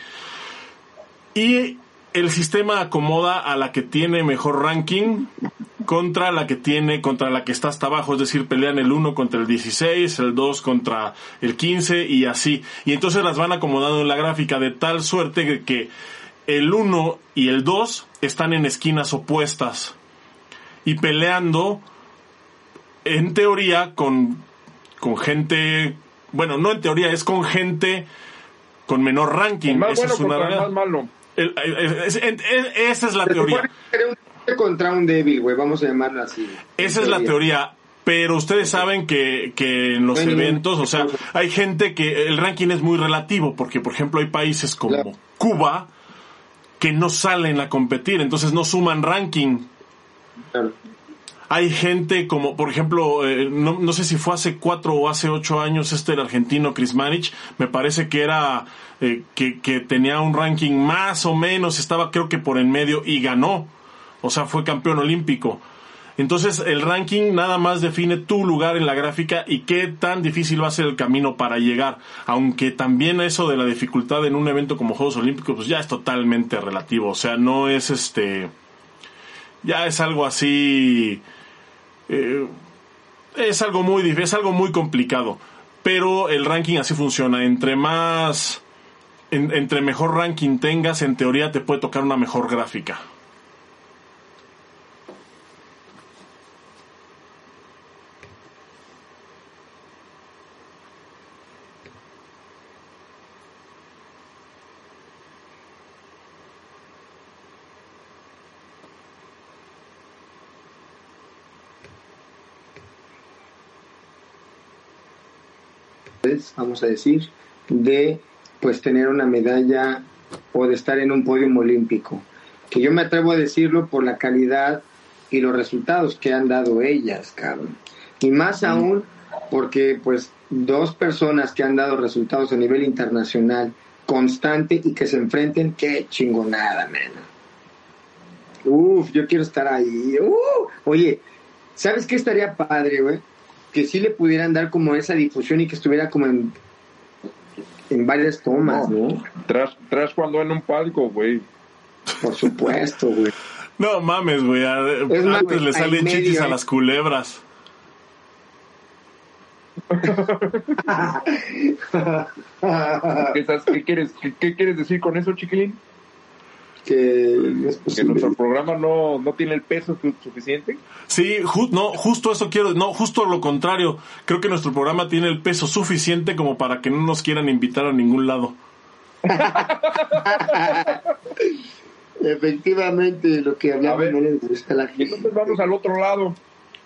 Y el sistema acomoda a la que tiene mejor ranking contra la que tiene, contra la que está hasta abajo, es decir, pelean el 1 contra el 16, el 2 contra el 15 y así. Y entonces las van acomodando en la gráfica de tal suerte que, el 1 y el 2 están en esquinas opuestas y peleando en teoría con, con gente, bueno, no en teoría, es con gente con menor ranking. El más Esa bueno es una contra el realidad. más malo. El- es- es- es- esa es la teoría. un contra un débil, güey, vamos a llamarlo así. Esa es la teoría. Pero ustedes saben que, que en los eventos, o sea, hay gente que el ranking es muy relativo, porque por ejemplo hay países como Claro. Cuba que no salen a competir, entonces no suman ranking. Claro. Hay gente como, por ejemplo, eh, no, sé si fue hace cuatro o hace ocho años este el argentino Chris Manich, me parece que era, eh, que, que tenía un ranking más o menos, estaba creo que por en medio y ganó, o sea, fue campeón olímpico. Entonces el ranking nada más define tu lugar en la gráfica y qué tan difícil va a ser el camino para llegar. Aunque también eso de la dificultad en un evento como Juegos Olímpicos, pues ya es totalmente relativo. O sea, no es este, ya es algo así, eh, es algo muy es algo muy complicado. Pero el ranking así funciona. Entre más, en- entre mejor ranking tengas, en teoría te puede tocar una mejor gráfica. Vamos a decir, de pues tener una medalla o de estar en un podio olímpico. Que yo me atrevo a decirlo por la calidad y los resultados que han dado ellas, cabrón. Y más aún porque pues dos personas que han dado resultados a nivel internacional constante y que se enfrenten, qué chingonada, man. Uf, yo quiero estar ahí. Uh, oye, ¿sabes qué estaría padre, güey? Que sí le pudieran dar como esa difusión y que estuviera como en, en varias tomas, ¿no? Tras, tras cuando en un palco, güey. Por supuesto, güey. No mames, güey. Antes le al salen medio, chichis a ¿eh? las culebras. ¿Qué, estás- qué quieres, qué, qué quieres decir con eso, chiquilín? Que no es ¿Que posible. nuestro programa no, no tiene el peso su- suficiente? Sí, ju- no, justo eso quiero, no, justo lo contrario. Creo que nuestro programa tiene el peso suficiente como para que no nos quieran invitar a ningún lado. Efectivamente, lo que hablamos ver. no le gusta a la gente. entonces vamos al otro lado.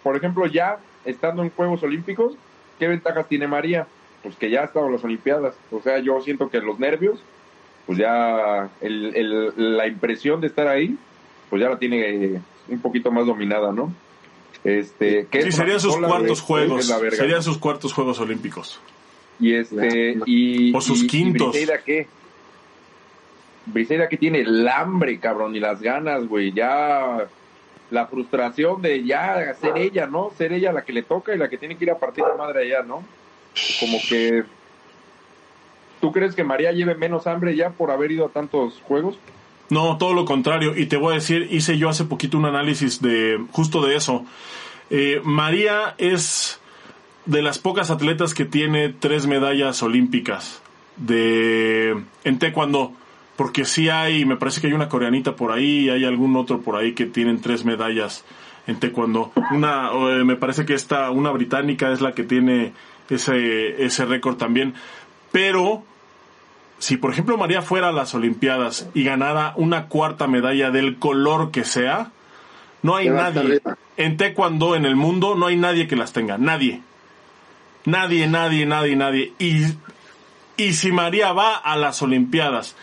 Por ejemplo, ya estando en Juegos Olímpicos, ¿qué ventajas tiene María? Pues que ya ha estado en las Olimpiadas. O sea, yo siento que los nervios, pues ya el, el- la impresión de estar ahí, pues ya la tiene un poquito más dominada, ¿no? Este, que Sí, es serían sus cuartos juegos. Serían sus cuartos juegos olímpicos. Y este, y, O sus y- y quintos. Briseida, ¿qué? Briseida que tiene el hambre, cabrón, y las ganas, güey, ya la frustración de ya ser ella, ¿no? Ser ella la que le toca y la que tiene que ir a partir de madre allá, ¿no? Como que ¿Tú crees que María lleve menos hambre ya por haber ido a tantos juegos? No, todo lo contrario. Y te voy a decir, hice yo hace poquito un análisis de justo de eso. Eh, María es de las pocas atletas que tiene tres medallas olímpicas de en taekwondo porque sí hay me parece que hay una coreanita por ahí hay algún otro por ahí que tienen tres medallas en taekwondo una eh, me parece que esta una británica es la que tiene ese ese récord también pero si por ejemplo María fuera a las Olimpiadas y ganara una cuarta medalla del color que sea, no hay nadie en taekwondo en el mundo, no hay nadie que las tenga, nadie. Nadie, nadie, nadie, nadie. Y, y si María va a las Olimpiadas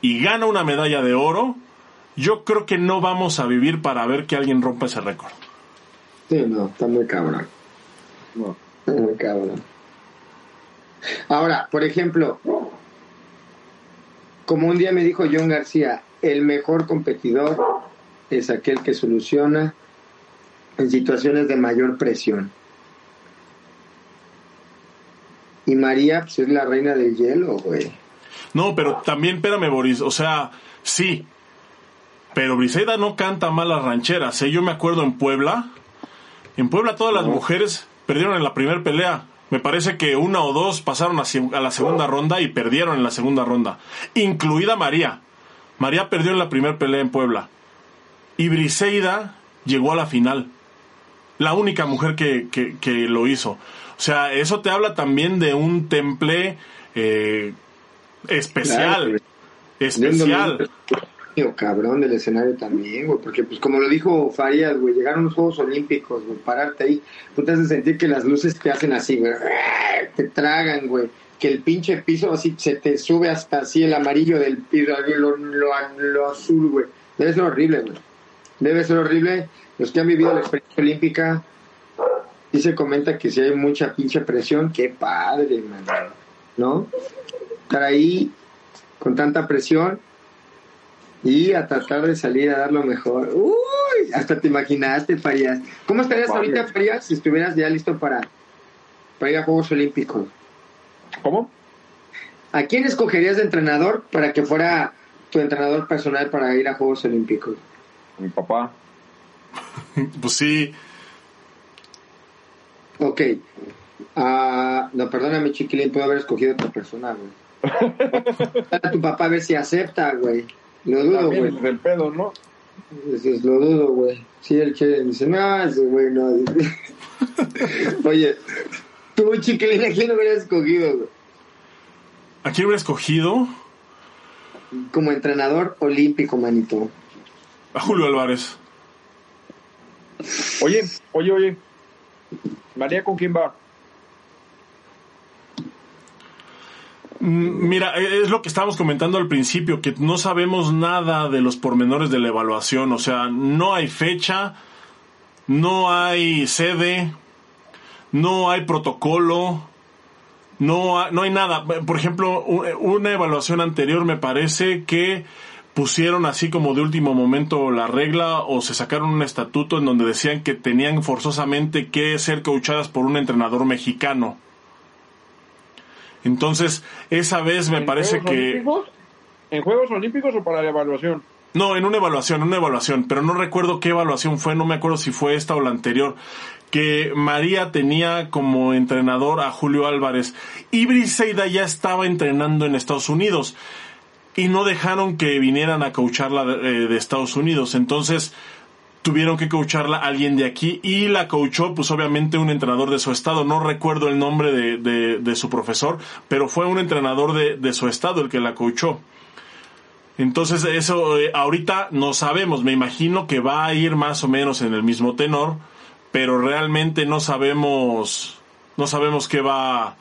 y gana una medalla de oro, yo creo que no vamos a vivir para ver que alguien rompa ese récord. Sí, no, está muy cabrón. No, está muy cabrón. Ahora, por ejemplo, como un día me dijo John García, el mejor competidor es aquel que soluciona en situaciones de mayor presión. Y María pues, es la reina del hielo, güey. No, pero también, espérame, Boris, o sea, sí, pero Briseida no canta mal las rancheras, ¿eh? Yo me acuerdo en Puebla, en Puebla todas las mujeres perdieron en la primera pelea. Me parece que una o dos pasaron a, la segunda ronda y perdieron en la segunda ronda, incluida María. María perdió en la primera pelea en Puebla. Y Briseida llegó a la final. La única mujer que, que, lo hizo. O sea, eso te habla también de un temple eh, especial. Especial cabrón del escenario también, güey, porque pues como lo dijo Farías, güey, llegaron los Juegos Olímpicos, güey, pararte ahí, tú te haces sentir que las luces te hacen así, güey, te tragan, güey, que el pinche piso así se te sube hasta así el amarillo del piso, lo, lo, azul, güey, debe ser horrible, güey, debe ser horrible, los que han vivido la experiencia olímpica, y se comenta que si hay mucha pinche presión, qué padre, ¿no? Estar ahí con tanta presión y a tratar de salir a dar lo mejor. Uy, hasta te imaginaste, Farías. ¿Cómo estarías ahorita, Farías, si estuvieras ya listo para, para ir a Juegos Olímpicos? ¿Cómo? ¿A quién escogerías de entrenador para que fuera tu entrenador personal para ir a Juegos Olímpicos? Mi papá. pues sí. Ok. Uh, no, perdóname, chiquilín, puedo haber escogido a otra persona, güey. a tu papá a ver si acepta, güey. Lo dudo, güey. el pedo, ¿no? Eso es lo dudo, güey. Sí, él quiere, dice, no, ese güey no. Oye, tú, chiquilín, ¿a quién hubieras escogido, güey? ¿A quién hubiera escogido? Como entrenador olímpico, manito. A Julio Álvarez. Oye, oye, oye. María, ¿con quién va? Mira, e, es lo que estábamos comentando al principio, que no sabemos nada de los pormenores de la evaluación, o sea, no hay fecha, no hay sede, no hay protocolo, no, no hay nada. Por ejemplo, una evaluación anterior me parece que pusieron así como de último momento la regla o se sacaron un estatuto en donde decían que tenían forzosamente que ser coachadas por un entrenador mexicano. Entonces, esa vez me parece que... ¿En Juegos Olímpicos o para la evaluación? No, en una evaluación, una evaluación, pero no recuerdo qué evaluación fue, no me acuerdo si fue esta o la anterior, que María tenía como entrenador a Julio Álvarez y Briseida ya estaba entrenando en Estados Unidos y no dejaron que vinieran a coacharla de, eh, de Estados Unidos. Entonces, tuvieron que coacharla alguien de aquí y la coachó pues obviamente un entrenador de su estado, no recuerdo el nombre de, de, su profesor, pero fue un entrenador de, de, su estado el que la coachó. Entonces eso eh, ahorita no sabemos, me imagino que va a ir más o menos en el mismo tenor, pero realmente no sabemos, no sabemos qué va,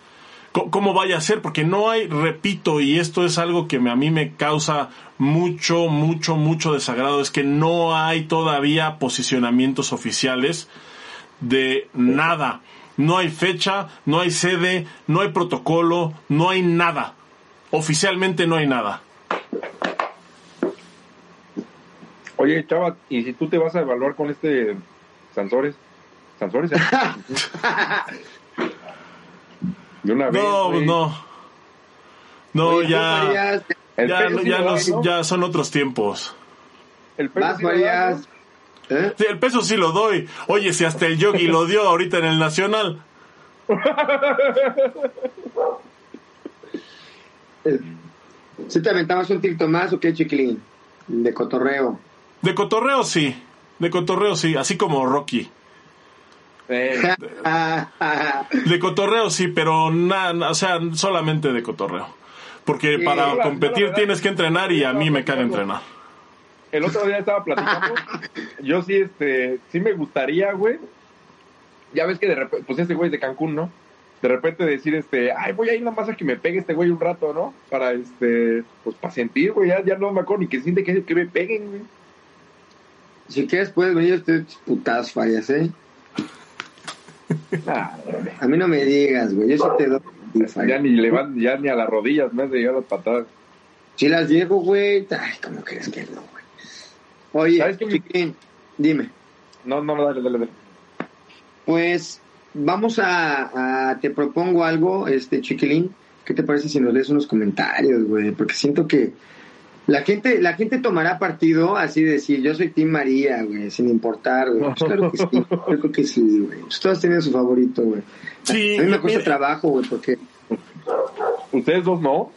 cómo vaya a ser, porque no hay, repito, y esto es algo que a mí me causa mucho, mucho, mucho desagrado, es que no hay todavía posicionamientos oficiales de nada. No hay fecha, no hay sede, no hay protocolo, no hay nada. Oficialmente no hay nada. Oye, Chava, ¿y si tú te vas a evaluar con este Sansores? ¿Sansores? De una vez. No, no. No, Oye, ¿tú ya, ya, ya, ¿no? ya son otros tiempos. El peso sí. ¿Eh? Sí, el peso sí lo doy. Oye, si hasta el Yogi lo dio ahorita en el Nacional. ¿Sí te aventabas un tirto más o qué, chiquilín? De cotorreo. De cotorreo sí. De cotorreo sí. Así como Rocky. De cotorreo sí, pero nada, o sea, solamente de cotorreo. Porque Sí, para la- competir verdad- tienes que entrenar y a mí me caga yo- entrenar. el otro día estaba platicando. yo sí, este, sí me gustaría, güey. Ya ves que de repente, pues ese güey es de Cancún, ¿no? De repente decir, este, ay, voy a ir nada más a que me pegue este güey un rato, ¿no? Para, este, pues para sentir, güey, ya, ya no me acuerdo ni que siente que, que me peguen, güey. si quieres puedes venir este putas fallas, ¿eh? Ah, A mí no me digas, güey. Yo sí te doy ya ni le van, ya ni a las rodillas me has de llegar las patadas. Si las llego, güey. Ay, ¿cómo crees que no, güey? Oye, ¿Sabes qué me- chiquilín, dime. No, no, no, dale, dale, dale. Pues vamos a, a- te propongo algo, este chiquilín. ¿Qué te parece si nos lees unos comentarios, güey? Porque siento que la gente, la gente tomará partido así de decir, yo soy Team María, güey, sin importar, güey. Pues claro que sí, yo creo que sí, güey. Pues todos tienen su favorito, güey. Sí, a mí me cuesta mira- trabajo, güey, porque Ustedes dos no.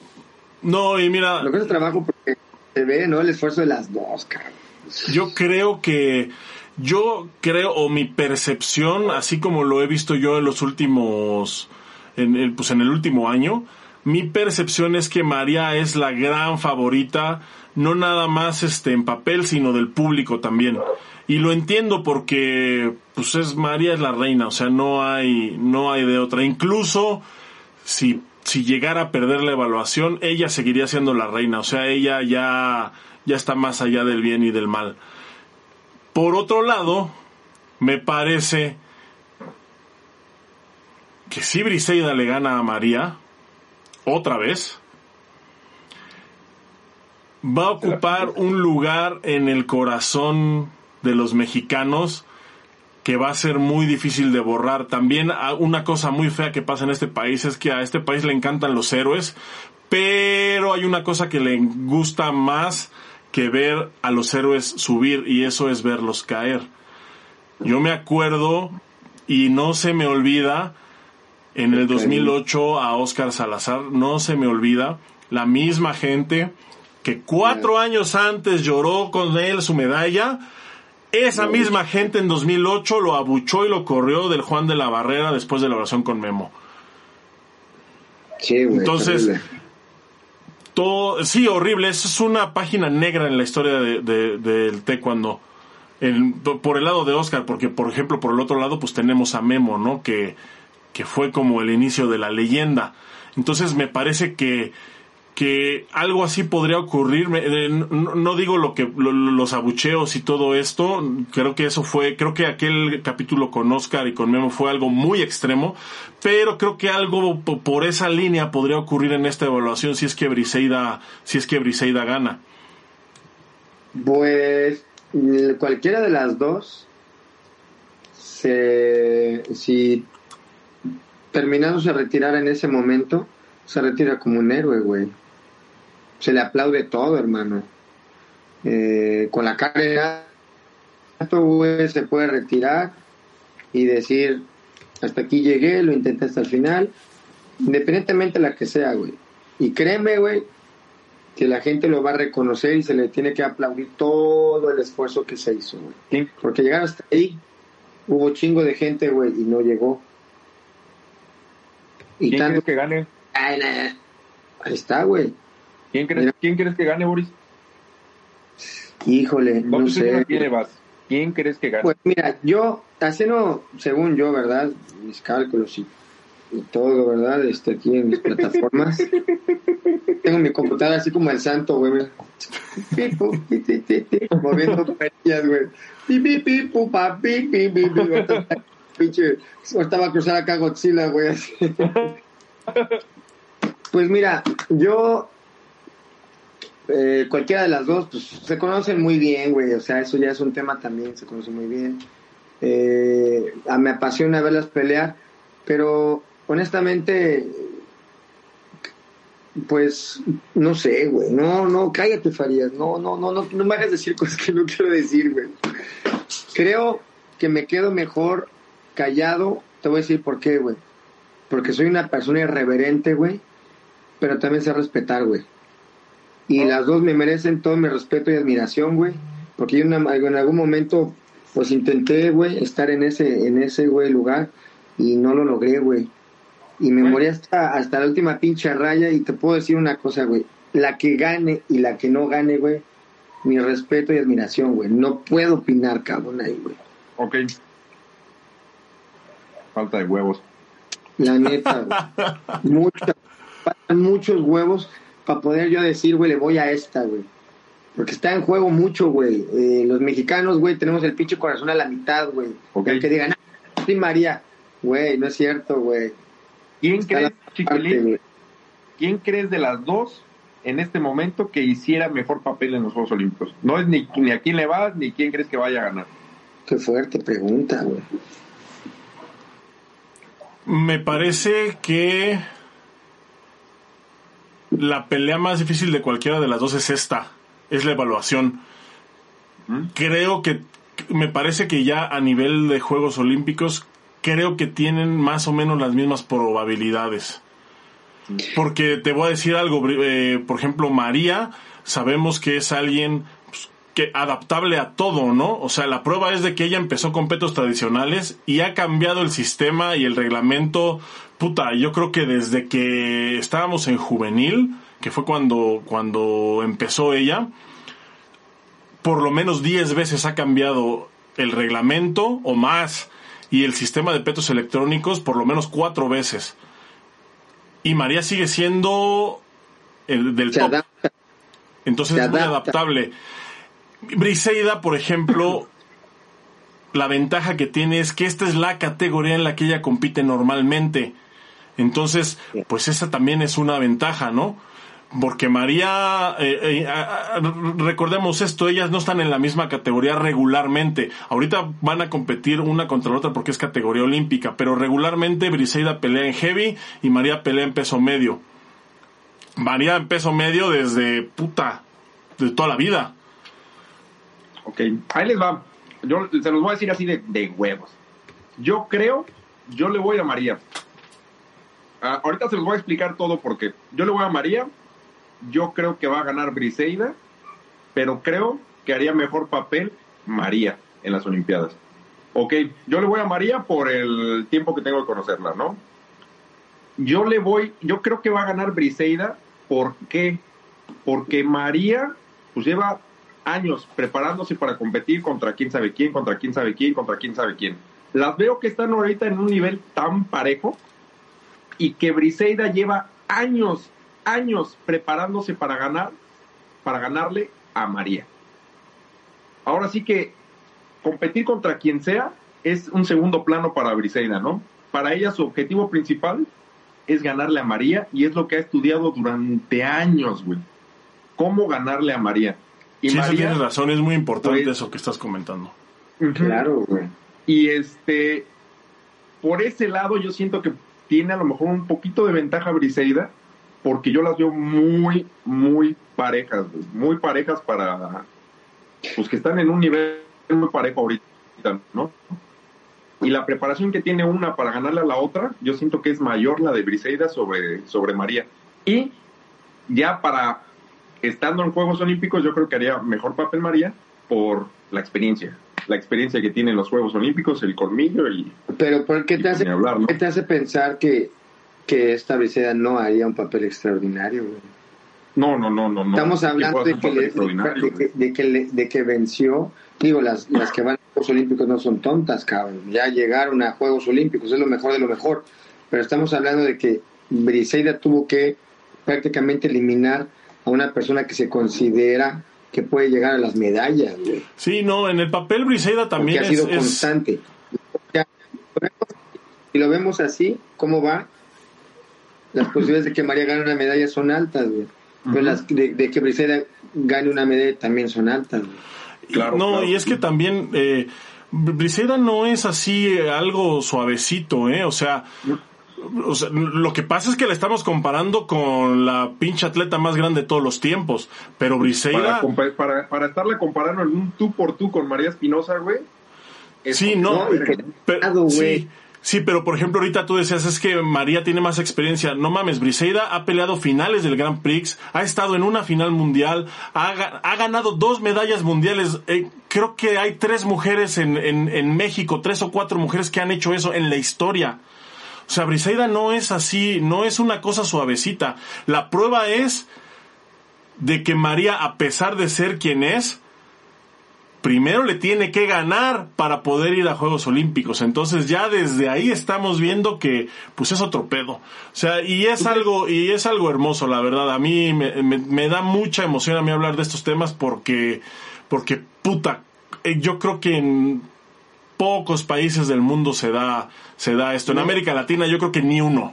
No, y mira, me cuesta trabajo porque se ve, ¿no? El esfuerzo de las dos, cabrón. Yo creo que, yo creo, o mi percepción, así como lo he visto yo en los últimos, en el, pues en el último año, mi percepción es que María es la gran favorita, no nada más este en papel, sino del público también. Y lo entiendo porque, pues es María es la reina, o sea, no hay, no hay de otra. Incluso si, si llegara a perder la evaluación, ella seguiría siendo la reina. O sea, ella ya, ya está más allá del bien y del mal. Por otro lado, me parece que si Briseida le gana a María, otra vez, va a ocupar un lugar en el corazón de los mexicanos que va a ser muy difícil de borrar. También ah, una cosa muy fea que pasa en este país es que a este país le encantan los héroes, pero hay una cosa que le gusta más que ver a los héroes subir y eso es verlos caer. Yo me acuerdo y no se me olvida en el 2008 a Oscar Salazar, no se me olvida la misma gente que cuatro años antes lloró con él su medalla, esa misma gente en 2008 lo abuchó y lo corrió del Juan de la Barrera después de la oración con Memo. Sí, güey. Entonces. Todo, sí, horrible. Eso es una página negra en la historia de, de- del taekwondo. El- por el lado de Oscar, porque por ejemplo por el otro lado pues tenemos a Memo, ¿no? Que, que fue como el inicio de la leyenda. Entonces me parece que, que algo así podría ocurrir. Eh, no, digo lo que lo- los abucheos y todo esto. Creo que eso fue, creo que aquel capítulo con Oscar y con Memo fue algo muy extremo. Pero creo que algo po- por esa línea podría ocurrir en esta evaluación si es que Briseida, si es que Briseida gana. Pues cualquiera de las dos, se, si terminando se retirara en ese momento, se retira como un héroe, güey. Se le aplaude todo, hermano. Eh, con la cara güey, se puede retirar y decir, hasta aquí llegué, lo intenté hasta el final, independientemente de la que sea, güey. Y créeme, güey, que la gente lo va a reconocer y se le tiene que aplaudir todo el esfuerzo que se hizo, güey. ¿Quién, Porque llegar hasta ahí, hubo chingo de gente, güey, y no llegó. Y quién tanto... crees que gane? Ay, Ahí está, güey. ¿Quién crees, Mira. ¿Quién crees que gane, Boris? Híjole, No, sé. quién le vas. ¿Quién crees que gane? Pues mira, yo, haciendo, según yo, ¿verdad? Mis cálculos y, y todo, ¿verdad? Este, aquí en mis plataformas. Tengo mi computadora así como el santo, güey. Moviendo perillas, güey. Pi, pi, pi, pu, pa, pi, pi, pi, pi. Pinche, va a cruzar acá Godzilla, güey. Pues mira, yo eh, cualquiera de las dos, pues se conocen muy bien, güey. O sea, eso ya es un tema también, se conocen muy bien. Eh, me apasiona verlas pelear, pero honestamente, pues no sé, güey. No, no, cállate, Farías. No, no, no, no, no me hagas decir cosas que no quiero decir, güey. Creo que me quedo mejor callado. Te voy a decir por qué, güey. Porque soy una persona irreverente, güey. Pero también sé respetar, güey. Y las dos me merecen todo mi respeto y admiración, güey. Porque yo en, en algún momento, pues intenté, güey, estar en ese, en ese, güey, lugar. Y no lo logré, güey. Y me morí hasta, hasta la última pinche raya. Y te puedo decir una cosa, güey. La que gane y la que no gane, güey. Mi respeto y admiración, güey. No puedo opinar, cabrón, ahí, güey. Ok. Falta de huevos. La neta, güey. Mucha, muchos huevos para poder yo decir, güey, le voy a esta, güey. Porque está en juego mucho, güey. Eh, los mexicanos, güey, tenemos el pinche corazón a la mitad, güey. Ok. Que digan, ah, sí, María. Güey, no es cierto, güey. ¿Quién Está crees, parte, quién crees de las dos en este momento que hiciera mejor papel en los Juegos Olímpicos? No es ni, ni a quién le vas ni quién crees que vaya a ganar. Qué fuerte pregunta, güey. Me parece que la pelea más difícil de cualquiera de las dos es esta, es la evaluación. ¿Mm? Creo que, me parece que ya a nivel de Juegos Olímpicos, creo que tienen más o menos las mismas probabilidades. Porque te voy a decir algo, eh, por ejemplo, María, sabemos que es alguien que adaptable a todo, ¿no? O sea, la prueba es de que ella empezó con petos tradicionales y ha cambiado el sistema y el reglamento. Puta, yo creo que desde que estábamos en juvenil, que fue cuando, cuando empezó ella, por lo menos 10 veces ha cambiado el reglamento o más y el sistema de petos electrónicos por lo menos cuatro veces. Y María sigue siendo el del Se top. adapta. Entonces Se es muy adapta. adaptable. Briseida, por ejemplo, la ventaja que tiene es que esta es la categoría en la que ella compite normalmente. Entonces, pues esa también es una ventaja, ¿no? Porque María, eh, eh, recordemos esto, ellas no están en la misma categoría regularmente. Ahorita van a competir una contra la otra porque es categoría olímpica, pero regularmente Briseida pelea en heavy y María pelea en peso medio. María en peso medio desde puta, de toda la vida. Ok, ahí les va. Yo se los voy a decir así de, de huevos. Yo creo, yo le voy a María. Ah, ahorita se los voy a explicar todo porque yo le voy a María. Yo creo que va a ganar Briseida, pero creo que haría mejor papel María en las Olimpiadas. Ok, yo le voy a María por el tiempo que tengo de conocerla, ¿no? Yo le voy, yo creo que va a ganar Briseida. ¿Por qué? Porque María, pues lleva años preparándose para competir contra quién sabe quién, contra quién sabe quién, contra quién sabe quién. Las veo que están ahorita en un nivel tan parejo y que Briseida lleva años, años preparándose para ganar, para ganarle a María. Ahora sí que competir contra quien sea es un segundo plano para Briseida, ¿no? Para ella su objetivo principal es ganarle a María y es lo que ha estudiado durante años, güey. ¿Cómo ganarle a María? Y sí, eso María, tienes razón, es muy importante pues- eso que estás comentando. Claro, güey. Y este, por ese lado yo siento que tiene a lo mejor un poquito de ventaja Briseida, porque yo las veo muy, muy parejas, güey, muy parejas para, pues que están en un nivel muy parejo ahorita, ¿no? Y la preparación que tiene una para ganarle a la otra, yo siento que es mayor la de Briseida sobre, sobre María. Y ya para, estando en Juegos Olímpicos, yo creo que haría mejor papel María por la experiencia. La experiencia que tiene en los Juegos Olímpicos, el colmillo y, Pero ¿por qué te hace, hablar, ¿no? qué te hace pensar que, que esta Briseida no haría un papel extraordinario, güey? No, no, no, no. no. Estamos hablando de que, le- de, que, de que le- de que venció. Digo, las, las que van a Juegos Olímpicos no son tontas, cabrón. Ya llegaron a Juegos Olímpicos, es lo mejor de lo mejor. Pero estamos hablando de que Briseida tuvo que prácticamente eliminar a una persona que se considera que puede llegar a las medallas, güey. Sí, no, en el papel Briseida Porque también ha sido es- constante. Si lo vemos así, ¿cómo va? Las posibilidades de que María gane una medalla son altas, güey. Pero las de, de que Briseida gane una medalla también son altas. güey. Y- Claro, no, claro. y es que también eh, Briseida no es así eh, algo suavecito, ¿eh? O sea, o sea, lo que pasa es que la estamos comparando con la pinche atleta más grande de todos los tiempos. Pero Briseida... para, para estarla comparando en un tú por tú con María Espinosa, güey. es Sí, no, pero, sí, sí, pero por ejemplo ahorita tú decías es que María tiene más experiencia. No mames, Briseida ha peleado finales del Grand Prix, ha estado en una final mundial, ha, ga- ha ganado dos medallas mundiales. Eh, creo que hay tres mujeres en, en, en México, tres o cuatro mujeres que han hecho eso en la historia. O sea, Briseida no es así, no es una cosa suavecita. La prueba es de que María, a pesar de ser quien es, primero le tiene que ganar para poder ir a Juegos Olímpicos. Entonces ya desde ahí estamos viendo que pues es otro pedo. O sea, y es algo, y es algo hermoso, la verdad. A mí me, me- me da mucha emoción a mí hablar de estos temas porque, porque puta, eh, yo creo que en pocos países del mundo se da, se da esto. En América Latina yo creo que ni uno.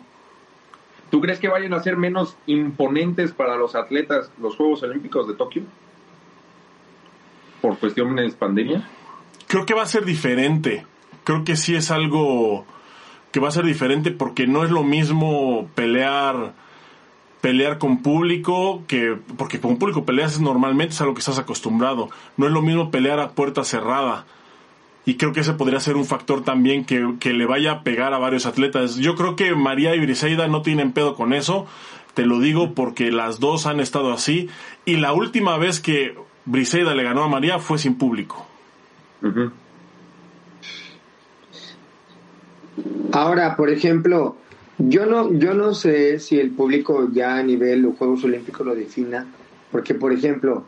¿Tú crees que vayan a ser menos imponentes para los atletas los Juegos Olímpicos de Tokio? Por cuestiones pandemia. creo que va a ser diferente. Creo que sí es algo que va a ser diferente porque no es lo mismo pelear pelear con público que porque con público peleas normalmente es a lo que estás acostumbrado. No es lo mismo pelear a puerta cerrada. Y creo que ese podría ser un factor también que, que le vaya a pegar a varios atletas. Yo creo que María y Briseida no tienen pedo con eso. Te lo digo porque las dos han estado así. Y la última vez que Briseida le ganó a María fue sin público. Ahora, por ejemplo, yo no, yo no sé si el público ya a nivel de Juegos Olímpicos lo defina, porque, por ejemplo,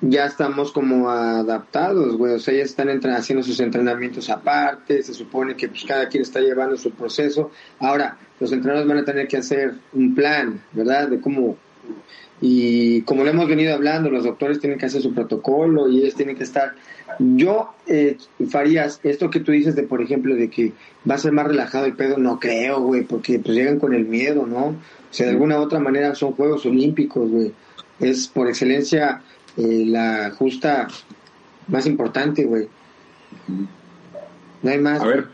ya estamos como adaptados, güey, o sea, ya están haciendo sus entrenamientos aparte, se supone que pues, cada quien está llevando su proceso. Ahora, los entrenadores van a tener que hacer un plan, ¿verdad? De cómo y como lo hemos venido hablando, los doctores tienen que hacer su protocolo y ellos tienen que estar. Yo, eh, Farías, esto que tú dices de, por ejemplo, de que va a ser más relajado el pedo, no creo, güey, porque pues llegan con el miedo, ¿no? O sea, de alguna u otra manera son Juegos Olímpicos, güey. Es por excelencia eh, la justa más importante, güey. No hay más. A ver,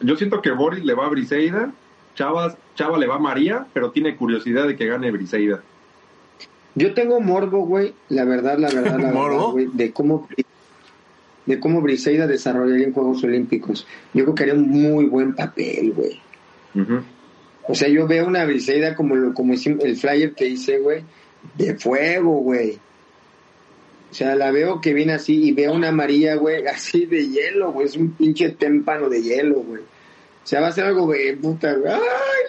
yo siento que Boris le va a Briseida, Chavas, Chava le va a María, pero tiene curiosidad de que gane Briseida. Yo tengo morbo, güey, la verdad, la verdad, la ¿Morbo? verdad, güey, de cómo de cómo Briseida desarrollaría en Juegos Olímpicos. Yo creo que haría un muy buen papel, güey. O sea, yo veo una Briseida como lo, como el flyer que hice, güey, de fuego, güey. O sea, la veo que viene así y veo una María, güey, así de hielo, güey. Es un pinche témpano de hielo, güey. O sea, va a ser algo, güey, puta, güey. ¡Ay,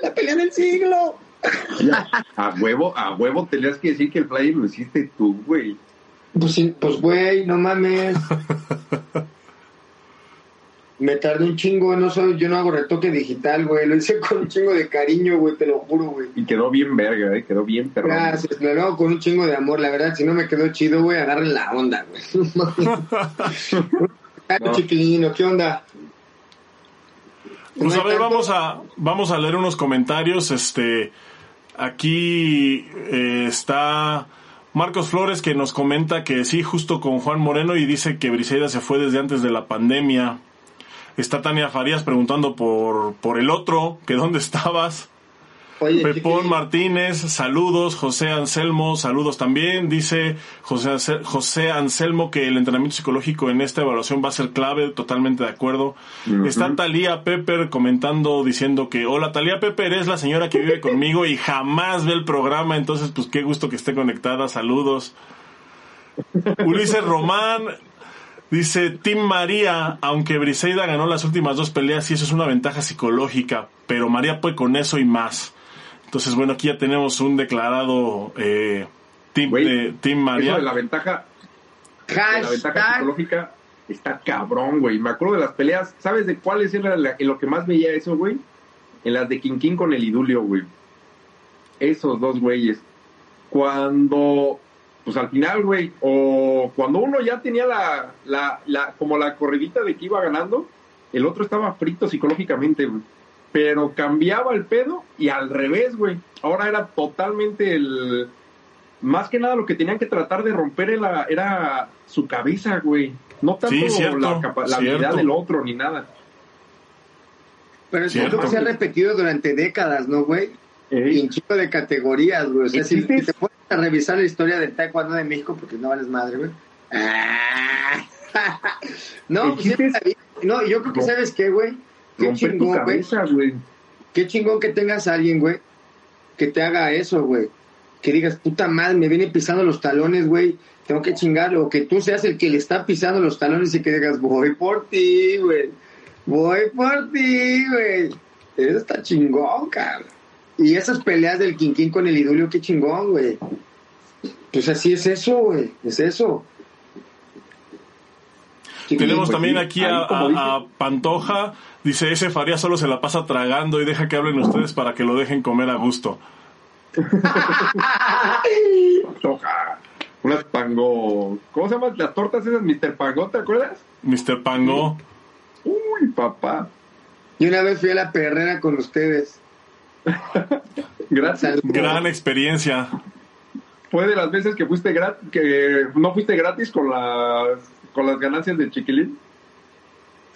la pelea del siglo! A huevo, a huevo tenías que decir que el flyer lo hiciste tú, güey. Pues, sí, pues, güey, no mames. Me tardé un chingo, no soy, yo no hago retoque digital, güey. Lo hice con un chingo de cariño, güey, te lo juro, güey. Y quedó bien verga, eh, quedó bien perrón. Gracias, lo hago con un chingo de amor, la verdad, si no me quedó chido, güey, agarren la onda, güey. No. Chiquilino, ¿qué onda? Pues ¿No a ver, vamos a, vamos a leer unos comentarios. Este, aquí eh, está Marcos Flores que nos comenta que sí, justo con Juan Moreno y dice que Briseida se fue desde antes de la pandemia. Está Tania Farías preguntando por, por el otro, que dónde estabas. Oye, Pepón Martínez, saludos. José Anselmo, saludos también. Dice José, José Anselmo que el entrenamiento psicológico en esta evaluación va a ser clave, totalmente de acuerdo. Está Talía Pepper comentando, diciendo que, hola, Talía Pepper es la señora que vive conmigo y jamás ve el programa, entonces pues qué gusto que esté conectada, saludos. Ulises Román dice, Tim María, aunque Briseida ganó las últimas dos peleas y eso es una ventaja psicológica, pero María puede con eso y más. Entonces, bueno, aquí ya tenemos un declarado eh, Güey, eh, Eso María. de la ventaja, de la ventaja psicológica está cabrón, güey. Me acuerdo de las peleas, ¿sabes de cuáles era la- en lo que más veía eso, güey? En las de King King con el Idulio, güey. Esos dos güeyes. Cuando, pues al final, güey, o cuando uno ya tenía la, la, la, como la corridita de que iba ganando, el otro estaba frito psicológicamente, güey. pero cambiaba el pedo y al revés, güey. Ahora era totalmente el... Más que nada lo que tenían que tratar de romper era, era su cabeza, güey. No tanto Sí, cierto, la, capa- la habilidad del otro ni nada. Pero Cierto. siento que se ha repetido durante décadas, ¿no, güey? Y Ey, un chico de categorías, güey. O sea, si, si te pones a revisar la historia del taekwondo de México, porque no vales madre, güey. Ah. no, pues no, yo creo que sabes qué, güey. Qué chingón, güey. Qué chingón que tengas a alguien, güey, que te haga eso, güey. Que digas, puta madre, me viene pisando los talones, güey. Tengo que chingarlo. O que tú seas el que le está pisando los talones y que digas, voy por ti, güey. Voy por ti, güey. Eso está chingón, cabrón. Y esas peleas del Quinquín con el Idulio, qué chingón, güey. Pues así es eso, güey. Es eso. Tenemos pues también aquí a, como a- a Pantoja. Dice, ese Faría solo se la pasa tragando y deja que hablen ustedes para que lo dejen comer a gusto. Toja. Unas pango. ¿Cómo se llaman las tortas esas? Mr. Pango, ¿te acuerdas? Mr. Pango. Uy, papá. Y una vez fui a la perrera con ustedes. Gracias. Gran experiencia. Fue de las veces que fuiste gratis, que no fuiste gratis con las con las ganancias de Chiquilín.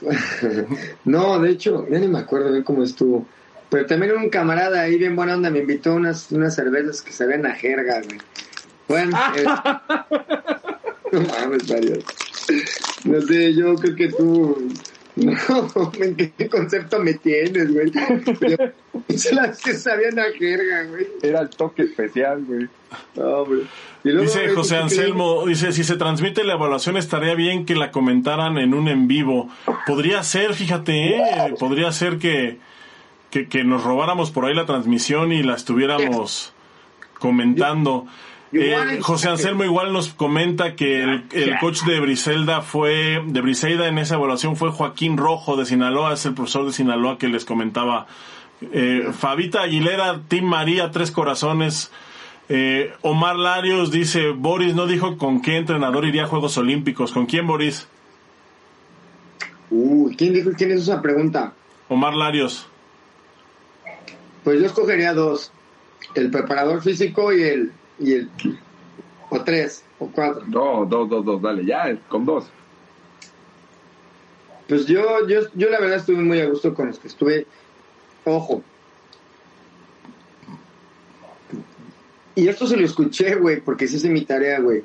No, de hecho, ya ni me acuerdo bien cómo estuvo. Pero también un camarada ahí bien buena onda me invitó unas, unas cervezas que sabían a jerga, güey. Bueno, eh, no mames, Mario. No sé, yo creo que tú... No, ¿en qué concepto me tienes, güey? Se las que sabían a jerga, güey. Era el toque especial, güey. No, güey. Y luego, Dice güey, José ¿qué- Anselmo, dice, si se transmite la evaluación estaría bien que la comentaran en un en vivo. Podría ser, fíjate, ¿eh? podría ser que, que, que nos robáramos por ahí la transmisión y la estuviéramos comentando. Eh, José Anselmo igual nos comenta que el, el coach de Briselda fue, de Briseida en esa evaluación fue Joaquín Rojo de Sinaloa, es el profesor de Sinaloa que les comentaba. Eh, Fabita Aguilera, Tim María, Tres Corazones. Eh, Omar Larios dice, Boris no dijo con qué entrenador iría a Juegos Olímpicos. ¿Con quién, Boris? Uy, ¿quién dijo quién hizo esa pregunta? Omar Larios. Pues yo escogería dos. El preparador físico y el... Y el o tres, o cuatro. No, dos, dos, dos, dale, ya, con dos. Pues yo, yo, yo la verdad estuve muy a gusto con los que estuve. Ojo. Y esto se lo escuché, güey, porque sí hice mi tarea, güey.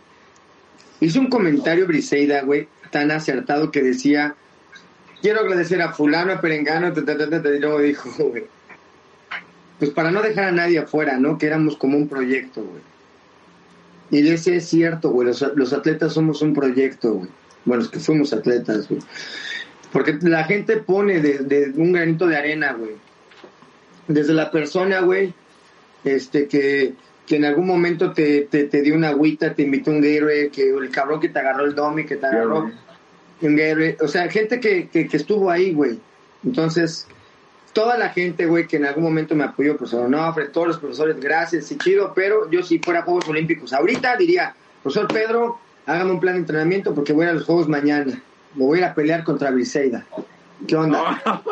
Hizo un comentario Briseida, güey, tan acertado que decía, quiero agradecer a fulano, a Perengano, ta, ta, ta, ta, ta", y luego dijo, güey, pues para no dejar a nadie afuera, ¿no? Que éramos como un proyecto, güey. Y de ese es cierto, güey, los, los atletas somos un proyecto, güey. Bueno, es que fuimos atletas, güey. Porque la gente pone de, de un granito de arena, güey. Desde la persona, güey, este, que, que en algún momento te, te, te dio una agüita, te invitó un Gatorade, que el cabrón que te agarró el domi, que te agarró un Gatorade. O sea, gente que, que, que estuvo ahí, güey. Entonces, toda la gente, güey, que en algún momento me apoyó, profesor Onofre, todos los profesores, gracias, sí, chido, pero yo si fuera a Juegos Olímpicos ahorita diría, profesor Pedro, hágame un plan de entrenamiento porque voy a los Juegos mañana. Me voy a ir a pelear contra Briseida. ¿Qué onda?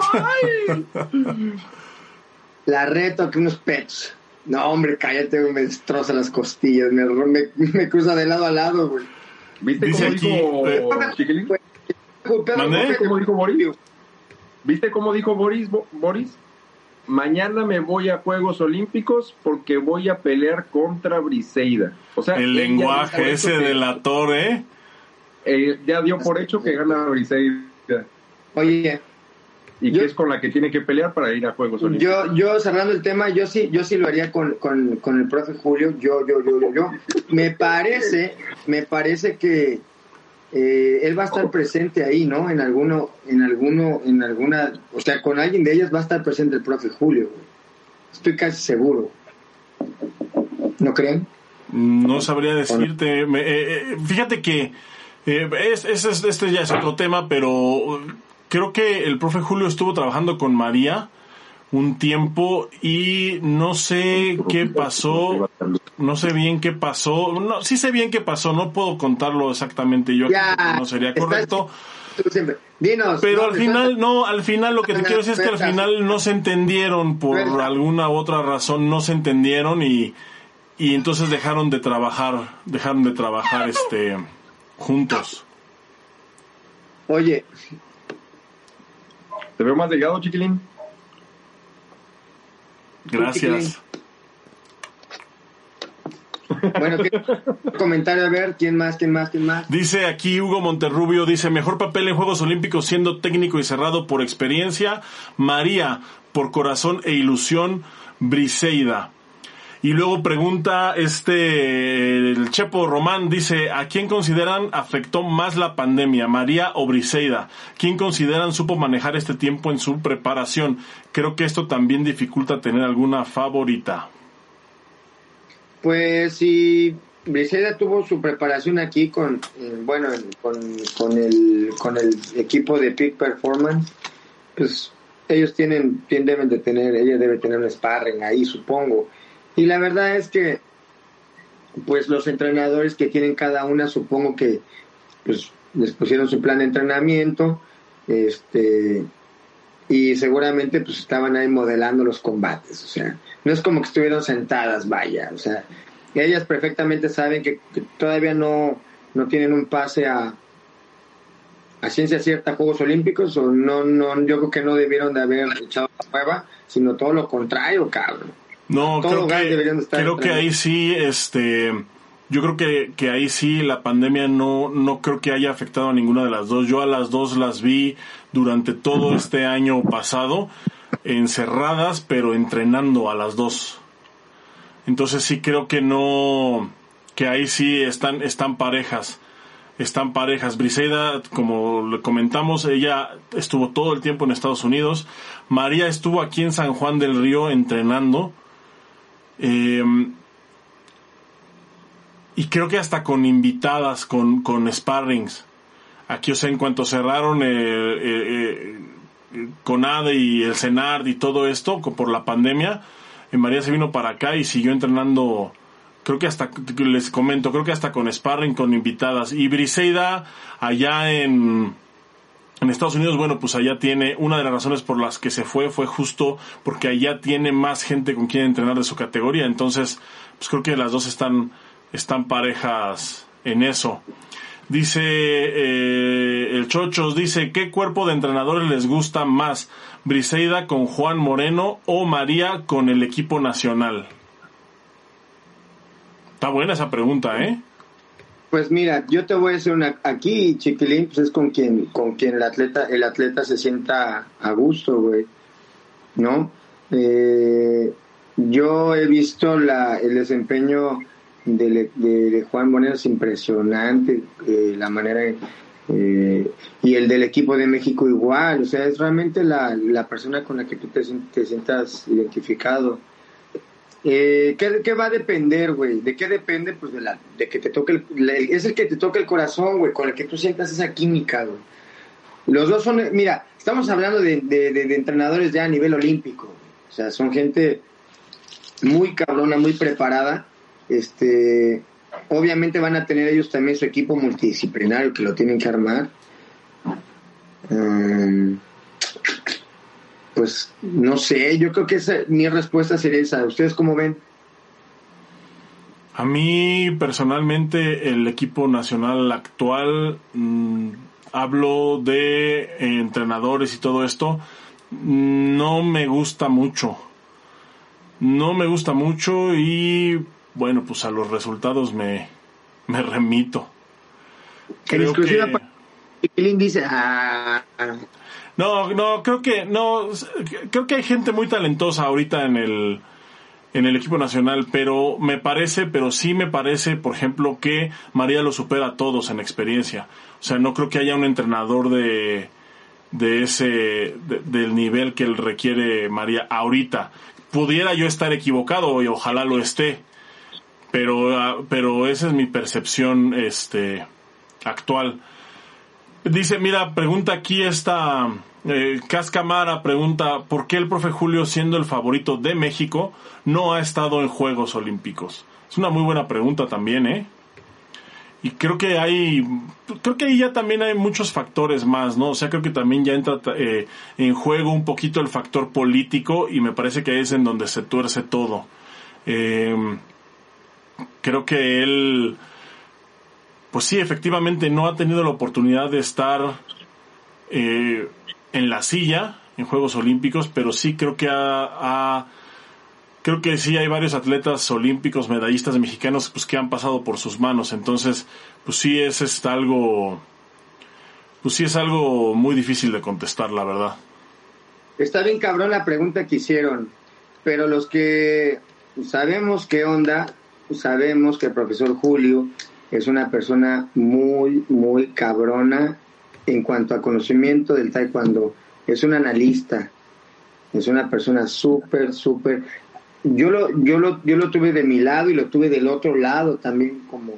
La reto que unos pets. No, hombre, cállate, me destroza las costillas, me, me, me cruza de lado a lado, güey. ¿Viste Dice cómo aquí, dijo eh, Chiquilín? Pedro, ¿Mandé? ¿cómo ¿Cómo dijo Boris? ¿Viste cómo dijo Boris? Bo- Boris? Mañana me voy a Juegos Olímpicos porque voy a pelear contra Briseida. O sea, El lenguaje ese que- de la torre. eh, ya dio por hecho que gana Briseida Oye, y Yo- que es con la que tiene que pelear para ir a Juegos Olímpicos. Yo, yo cerrando el tema, yo sí, yo sí lo haría con, con, con el profe Julio, yo, yo, yo, yo, yo. Me parece, me parece que eh, él va a estar presente ahí, ¿no? En alguno, en alguno, en alguna, o sea, con alguien de ellas va a estar presente el profe Julio. güey. Estoy casi seguro. ¿No creen? No sabría decirte. Me- eh, eh, fíjate que eh, es, es- es- este ya es otro tema, pero creo que el profe Julio estuvo trabajando con María un tiempo y no sé qué pasó. No sé bien qué pasó. No, sí sé bien qué pasó. No puedo contarlo exactamente yo. Ya, no sería correcto. siempre. Dinos. Pero no, al final, no, al final lo que te quiero decir es que al final no se entendieron por Suelta. alguna u otra razón, no se entendieron y, y entonces dejaron de trabajar, dejaron de trabajar este juntos. Oye, Te veo más delgado, chiquilín. Gracias. bueno, ¿qué comentario? A ver, ¿quién más, quién más, quién más? Dice aquí Hugo Monterrubio, dice, mejor papel en Juegos Olímpicos siendo técnico y cerrado por experiencia, María por corazón e ilusión, Briseida. Y luego pregunta este, el Chepo Román, dice, ¿a quién consideran afectó más la pandemia, María o Briseida? ¿Quién consideran supo manejar este tiempo en su preparación? Creo que esto también dificulta tener alguna favorita. Pues si Briseida tuvo su preparación aquí con, eh, bueno, con, con, el, con el equipo de Peak Performance, pues ellos tienen, tienen- deben de tener, ella debe tener un sparring ahí, supongo. Y la verdad es que, pues los entrenadores que tienen cada una, supongo que, pues les pusieron su plan de entrenamiento, este, y seguramente pues estaban ahí modelando los combates, o sea, no es como que estuvieron sentadas, vaya, o sea, ellas perfectamente saben que, que todavía no, no tienen un pase a, a ciencia cierta Juegos Olímpicos, o no, no, yo creo que no debieron de haber echado la prueba, sino todo lo contrario, cabrón. No, creo que, estar creo que ahí sí, este, yo creo que, que ahí sí la pandemia no, no creo que haya afectado a ninguna de las dos. Yo a las dos las vi durante todo este año pasado, encerradas, pero entrenando a las dos. Entonces sí creo que no, que ahí sí están, están parejas. Están parejas. Briseida, como le comentamos, ella estuvo todo el tiempo en Estados Unidos. María estuvo aquí en San Juan del Río entrenando. Eh, y creo que hasta con invitadas, con, con sparrings. Aquí, o sea, en cuanto cerraron eh, eh, eh, CONADE y el CENARD y todo esto por la pandemia, María se vino para acá y siguió entrenando, creo que hasta, les comento, creo que hasta con sparring, con invitadas. Y Briseida, allá en, en Estados Unidos, bueno, pues allá tiene, una de las razones por las que se fue fue justo porque allá tiene más gente con quien entrenar de su categoría. Entonces, pues creo que las dos están, están parejas en eso. Dice eh, el Chochos, dice, ¿qué cuerpo de entrenadores les gusta más? ¿Briseida con Juan Moreno o María con el equipo nacional? Está buena esa pregunta, ¿eh? Pues mira, yo te voy a decir una, aquí Chiquilín, pues es con quien, con quien el atleta, el atleta se sienta a gusto, güey, ¿no? Eh, yo he visto la, el desempeño de, Juan Moreno es impresionante, eh, la manera eh, y el del equipo de México igual, o sea, es realmente la, la persona con la que tú te, te sientas identificado. Eh, ¿qué, ¿Qué va a depender, güey? ¿De qué depende? Pues de, la, de que te toque, el, es el que te toque el corazón, güey, con el que tú sientas esa química, güey. Los dos son, mira, estamos hablando de, de, de- entrenadores ya a nivel olímpico, güey. o sea, son gente muy cabrona, muy preparada, este, obviamente van a tener ellos también su equipo multidisciplinario que lo tienen que armar. Um, pues no sé, yo creo que esa, mi respuesta sería esa. ¿Ustedes cómo ven? A mí personalmente el equipo nacional actual, mm, hablo de eh, entrenadores y todo esto, no me gusta mucho. No me gusta mucho y bueno, pues a los resultados me, me remito. En Creo exclusiva que- dice, ah, No, no, creo que no, creo que hay gente muy talentosa ahorita en el en el equipo nacional, pero me parece, pero sí me parece, por ejemplo, que María lo supera a todos en experiencia. O sea, no creo que haya un entrenador de de ese de- del nivel que requiere María ahorita. Pudiera yo estar equivocado y ojalá lo esté, pero ah, pero esa es mi percepción este actual. Dice, mira, pregunta aquí esta eh, Cascamara, pregunta, ¿por qué el profe Julio, siendo el favorito de México, no ha estado en Juegos Olímpicos? Es una muy buena pregunta también, ¿eh? y creo que hay creo que ahí ya también hay muchos factores más no o sea creo que también ya entra eh, en juego un poquito el factor político y me parece que es en donde se tuerce todo eh, creo que él pues sí efectivamente no ha tenido la oportunidad de estar eh, en la silla en Juegos Olímpicos pero sí creo que ha, creo que sí hay varios atletas olímpicos, medallistas mexicanos, pues que han pasado por sus manos. Entonces, pues sí es, es algo, pues sí es algo muy difícil de contestar, la verdad. Está bien cabrón la pregunta que hicieron, pero los que sabemos qué onda, sabemos que el profesor Julio es una persona muy, muy cabrona en cuanto a conocimiento del taekwondo. Es un analista, es una persona súper, súper yo lo, yo lo, yo lo tuve de mi lado y lo tuve del otro lado también como,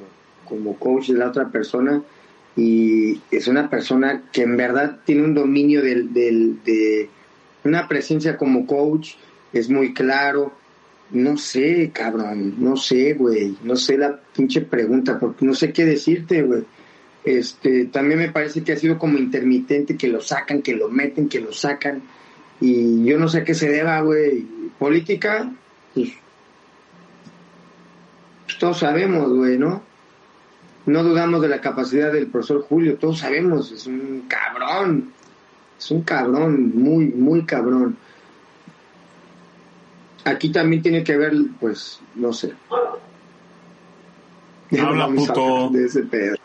como coach de la otra persona y es una persona que en verdad tiene un dominio del, del, de una presencia como coach, es muy claro. No sé, cabrón, no sé, güey, no sé la pinche pregunta, porque no sé qué decirte, güey. Este, también me parece que ha sido como intermitente, que lo sacan, que lo meten, que lo sacan, y yo no sé a qué se deba, güey. Política, pues, todos sabemos, güey, ¿no? No dudamos de la capacidad del profesor Julio, todos sabemos, es un cabrón, es un cabrón, muy, muy cabrón. Aquí también tiene que ver, pues, no sé. Habla, puto. De ese pedo.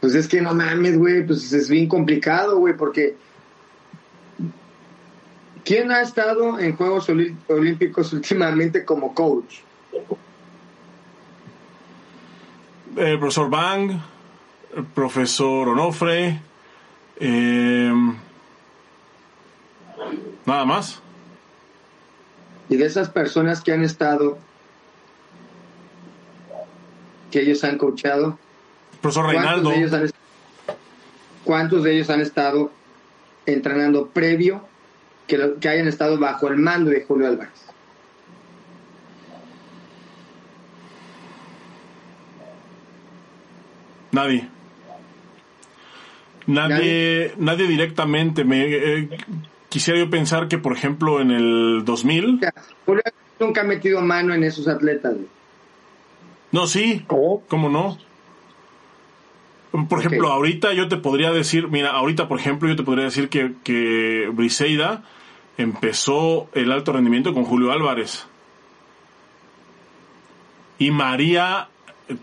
Pues es que no mames, güey, pues es bien complicado, güey, porque ¿Quién ha estado en Juegos Olímpicos últimamente como coach? El profesor Bang, el profesor Onofre, em, nada más. Y de esas personas que han estado, que ellos han coachado, profesor Reinaldo, ¿cuántos de ellos han estado entrenando previo que, que hayan estado bajo el mando de Julio Álvarez. Nadie. Nadie, nadie, directamente. Me, eh, quisiera yo pensar que, por ejemplo, en el 2000... Julio nunca ha metido mano en esos atletas. No, sí. ¿Cómo? no? Por ejemplo, ahorita yo te podría decir, mira, ahorita, por ejemplo, yo te podría decir que, que Briseida empezó el alto rendimiento con Julio Álvarez. Y María,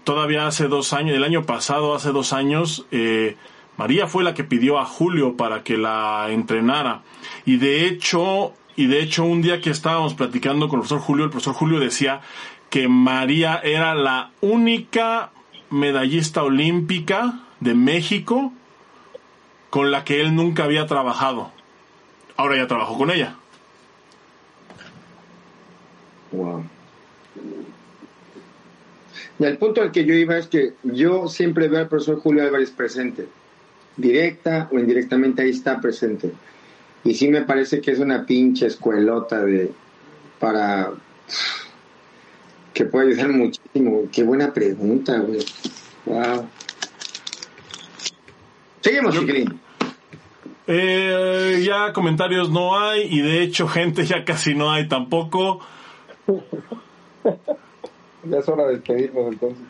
todavía hace dos años, el año pasado, hace dos años, eh, María fue la que pidió a Julio para que la entrenara. Y de hecho, y de hecho, un día que estábamos platicando con el profesor Julio, el profesor Julio decía que María era la única medallista olímpica de México con la que él nunca había trabajado. Ahora ya trabajo con ella. Wow. Y el punto al que yo iba es que yo siempre veo al profesor Julio Álvarez presente, directa o indirectamente ahí está presente. Y sí me parece que es una pinche escuelota de para que puede ayudar muchísimo. Qué buena pregunta, güey. Wow. Seguimos, chiquilín. Eh, ya comentarios no hay y de hecho gente ya casi no hay tampoco. ya es hora de despedirnos entonces.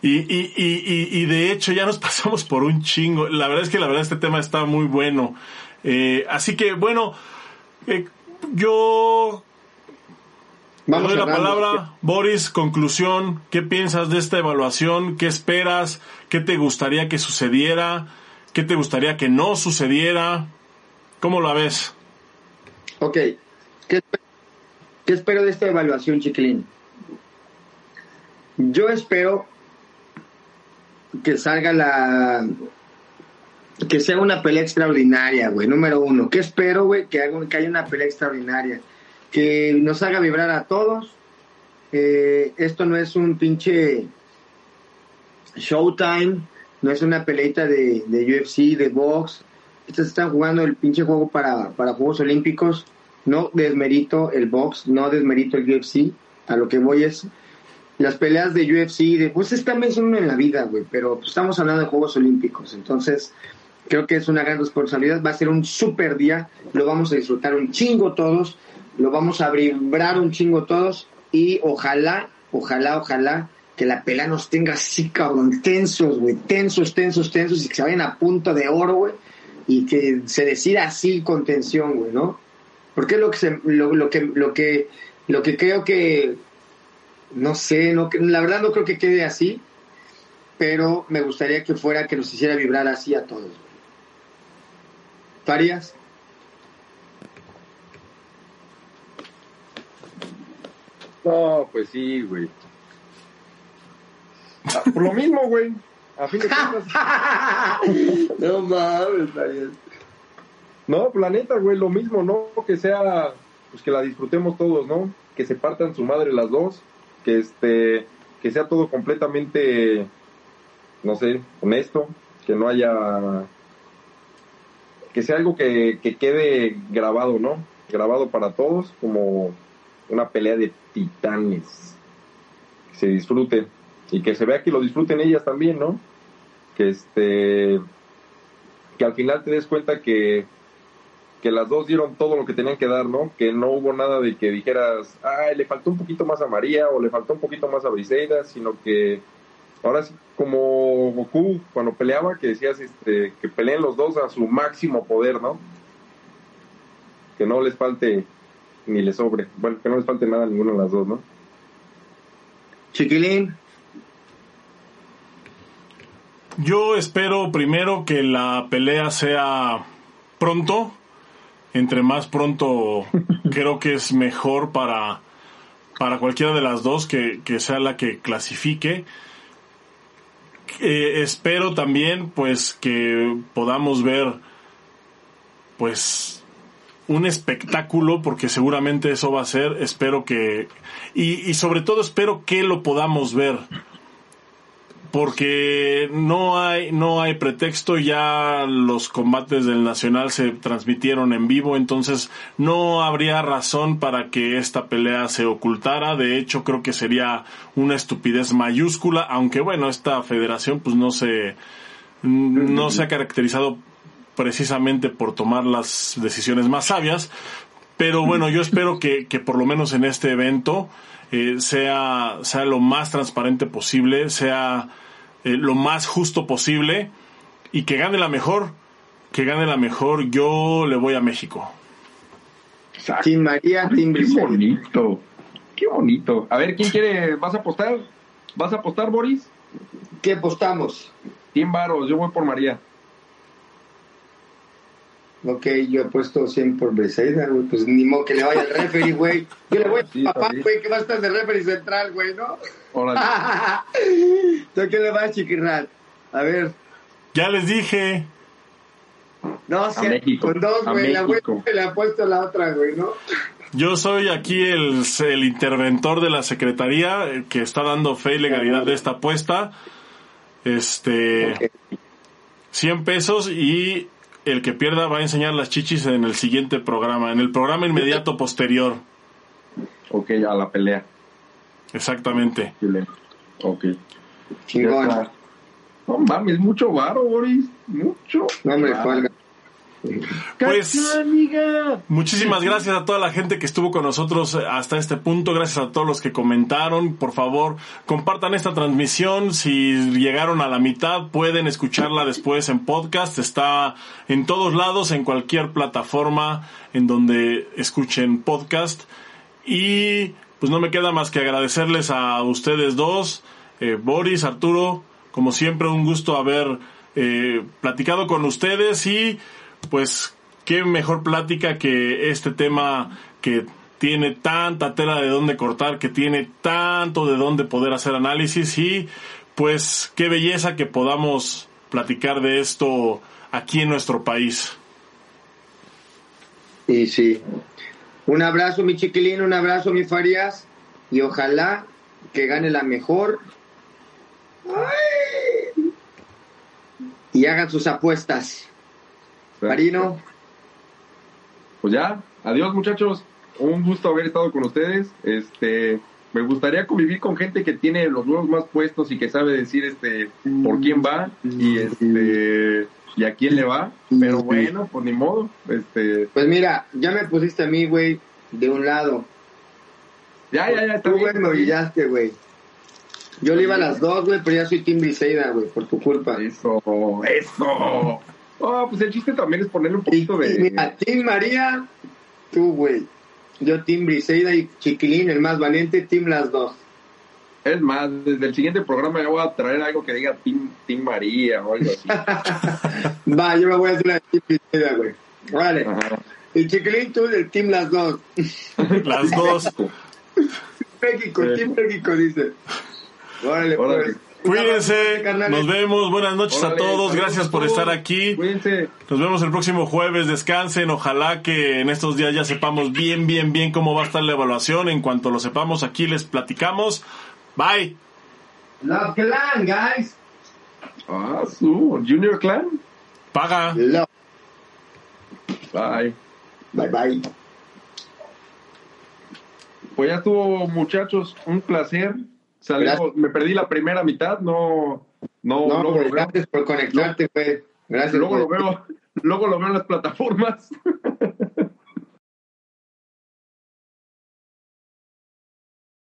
Y, y, y, y, de hecho ya nos pasamos por un chingo. La verdad es que la verdad este tema está muy bueno. Eh, así que bueno, eh, yo Vamos doy la palabra. Boris, conclusión. ¿Qué piensas de esta evaluación? ¿Qué esperas? ¿Qué te gustaría que sucediera? ¿Qué te gustaría que no sucediera? ¿Cómo la ves? Ok. ¿Qué, espero de esta evaluación, Chiquilín? Yo espero que salga la... Que sea una pelea extraordinaria, güey. Número uno. ¿Qué espero, güey? Que, haga, que haya una pelea extraordinaria. Que nos haga vibrar a todos. Eh, esto no es un pinche showtime no es una peleita de, de UFC, de box. Estos están jugando el pinche juego para, para Juegos Olímpicos. No desmerito el box, no desmerito el UFC. A lo que voy es las peleas de UFC, de, pues es también son en la vida, güey, pero pues, estamos hablando de Juegos Olímpicos, entonces creo que es una gran responsabilidad, va a ser un super día, lo vamos a disfrutar un chingo todos, lo vamos a vibrar un chingo todos y ojalá, ojalá, ojalá que la pelea nos tenga así, cabrón, tensos, güey, tensos, tensos, tensos y que se vayan a punto de oro, güey, y que se decida así con tensión, güey, ¿no? Porque es lo que, se, lo que, lo que, lo que creo que no sé, no, la verdad no creo que quede así, pero me gustaría que fuera que nos hiciera vibrar así a todos. ¿Farias? No, pues sí, güey. Ah, Por lo mismo, güey. A fin de cuentas. no mames. No, planeta, güey, lo mismo, ¿no? Que sea, pues que la disfrutemos todos, ¿no? Que se partan su madre las dos, que este, que sea todo completamente, no sé, honesto, que no haya, que sea algo que, que quede grabado, ¿no? Grabado para todos, como una pelea de titanes. Que se disfrute y que se vea que lo disfruten ellas también, ¿no? Que este, que al final te des cuenta que que las dos dieron todo lo que tenían que dar, ¿no? Que no hubo nada de que dijeras, ay, le faltó un poquito más a María o le faltó un poquito más a Briseida, sino que ahora sí, como Goku cuando peleaba, que decías este, que peleen los dos a su máximo poder, ¿no? Que no les falte ni les sobre, bueno, que no les falte nada a ninguna de las dos, ¿no? Chiquilín. Yo espero primero que la pelea sea pronto, entre más pronto creo que es mejor para, para cualquiera de las dos que, que sea la que clasifique. Eh, espero también pues que podamos ver pues un espectáculo porque seguramente eso va a ser espero que y, y sobre todo espero que lo podamos ver porque no hay no hay pretexto ya los combates del nacional se transmitieron en vivo entonces no habría razón para que esta pelea se ocultara. De hecho creo que sería una estupidez mayúscula aunque bueno esta federación pues no se no se ha caracterizado precisamente por tomar las decisiones más sabias pero bueno yo espero que, que por lo menos en este evento eh, sea, sea lo más transparente posible, sea eh, lo más justo posible y que gane la mejor, que gane la mejor, yo le voy a México. Team María, Team Qué bonito, qué bonito. A ver, ¿quién quiere? ¿Vas a apostar? ¿Vas a apostar, Boris? ¿Qué apostamos? 100 varos, yo voy por María. Ok, yo he puesto 100 por Briseida, güey. Pues ni modo que le vaya al referee, güey. Yo le voy Sí, a papá, también. güey, que va a estar de referee central, güey, ¿no? Órale. ¿Tú qué le vas, chiquirrat? A ver. Ya les dije, No, sí, México, con dos, a güey. La güey le ha puesto la otra, güey, ¿no? yo soy aquí el, el interventor de la Secretaría eh, que está dando fe y legalidad de esta apuesta. Este, Ok. 100 pesos y el que pierda va a enseñar las chichis en el siguiente programa, en el programa inmediato posterior. Ok, a la pelea. Exactamente. Ok. Chingón. No mames, mucho varo, Boris. Mucho. No, hombre, varo. Pues- amiga. Muchísimas gracias a toda la gente que estuvo con nosotros hasta este punto. Gracias a todos los que comentaron. Por favor, compartan esta transmisión. Si llegaron a la mitad, pueden escucharla después en podcast. Está en todos lados, en cualquier plataforma en donde escuchen podcast. Y pues no me queda más que agradecerles a ustedes dos, eh, Boris, Arturo. Como siempre, un gusto haber eh, platicado con ustedes y pues qué mejor plática que este tema que tiene tanta tela de dónde cortar, que tiene tanto de dónde poder hacer análisis y pues qué belleza que podamos platicar de esto aquí en nuestro país. Y sí. Un abrazo, mi chiquilín, un abrazo, mi Farías. Y ojalá que gane la mejor. Ay. Y hagan sus apuestas. Marino, Pues ya, adiós muchachos. Un gusto haber estado con ustedes. Este, Me gustaría convivir con gente que tiene los huevos más puestos y que sabe decir este por quién va y este y a quién le va. Pero bueno, pues ni modo. Este, Pues mira, ya me pusiste a mí, güey, de un lado. ya, ya, ya está Tú, güey, me güey. Yo le iba a las dos, güey, pero ya soy Tim Briseida, güey, por tu culpa. Eso, eso. Oh, pues el chiste también es ponerle un poquito y de. mira, Tim María, tú, güey. Yo, Tim Briseida y Chiquilín, el más valiente, Tim las dos. Es más, desde el siguiente programa ya voy a traer algo que diga Tim, Tim María o algo así. Va, yo me voy a hacer la de Tim Briseida, güey. Vale. Ajá. Y Chiquilín, tú del Team las dos. Las dos. México, Sí. Team México, dice. Órale, Órale. pues. Cuídense, nos vemos, buenas noches a todos, saludos gracias a por estar aquí. Cuídense. Nos vemos el próximo jueves, descansen, ojalá que en estos días ya sepamos bien, bien, bien cómo va a estar la evaluación. En cuanto lo sepamos aquí les platicamos. Bye. Love Clan, guys. Ah, su Junior Clan. Paga. Love. Bye. Bye, bye. Pues ya estuvo, muchachos, un placer. Salimos- Gracias. me perdí la primera mitad, no, no, No, lo veo, gracias por conectarte, güey. Gracias. luego lo güey. veo, luego lo veo en las plataformas.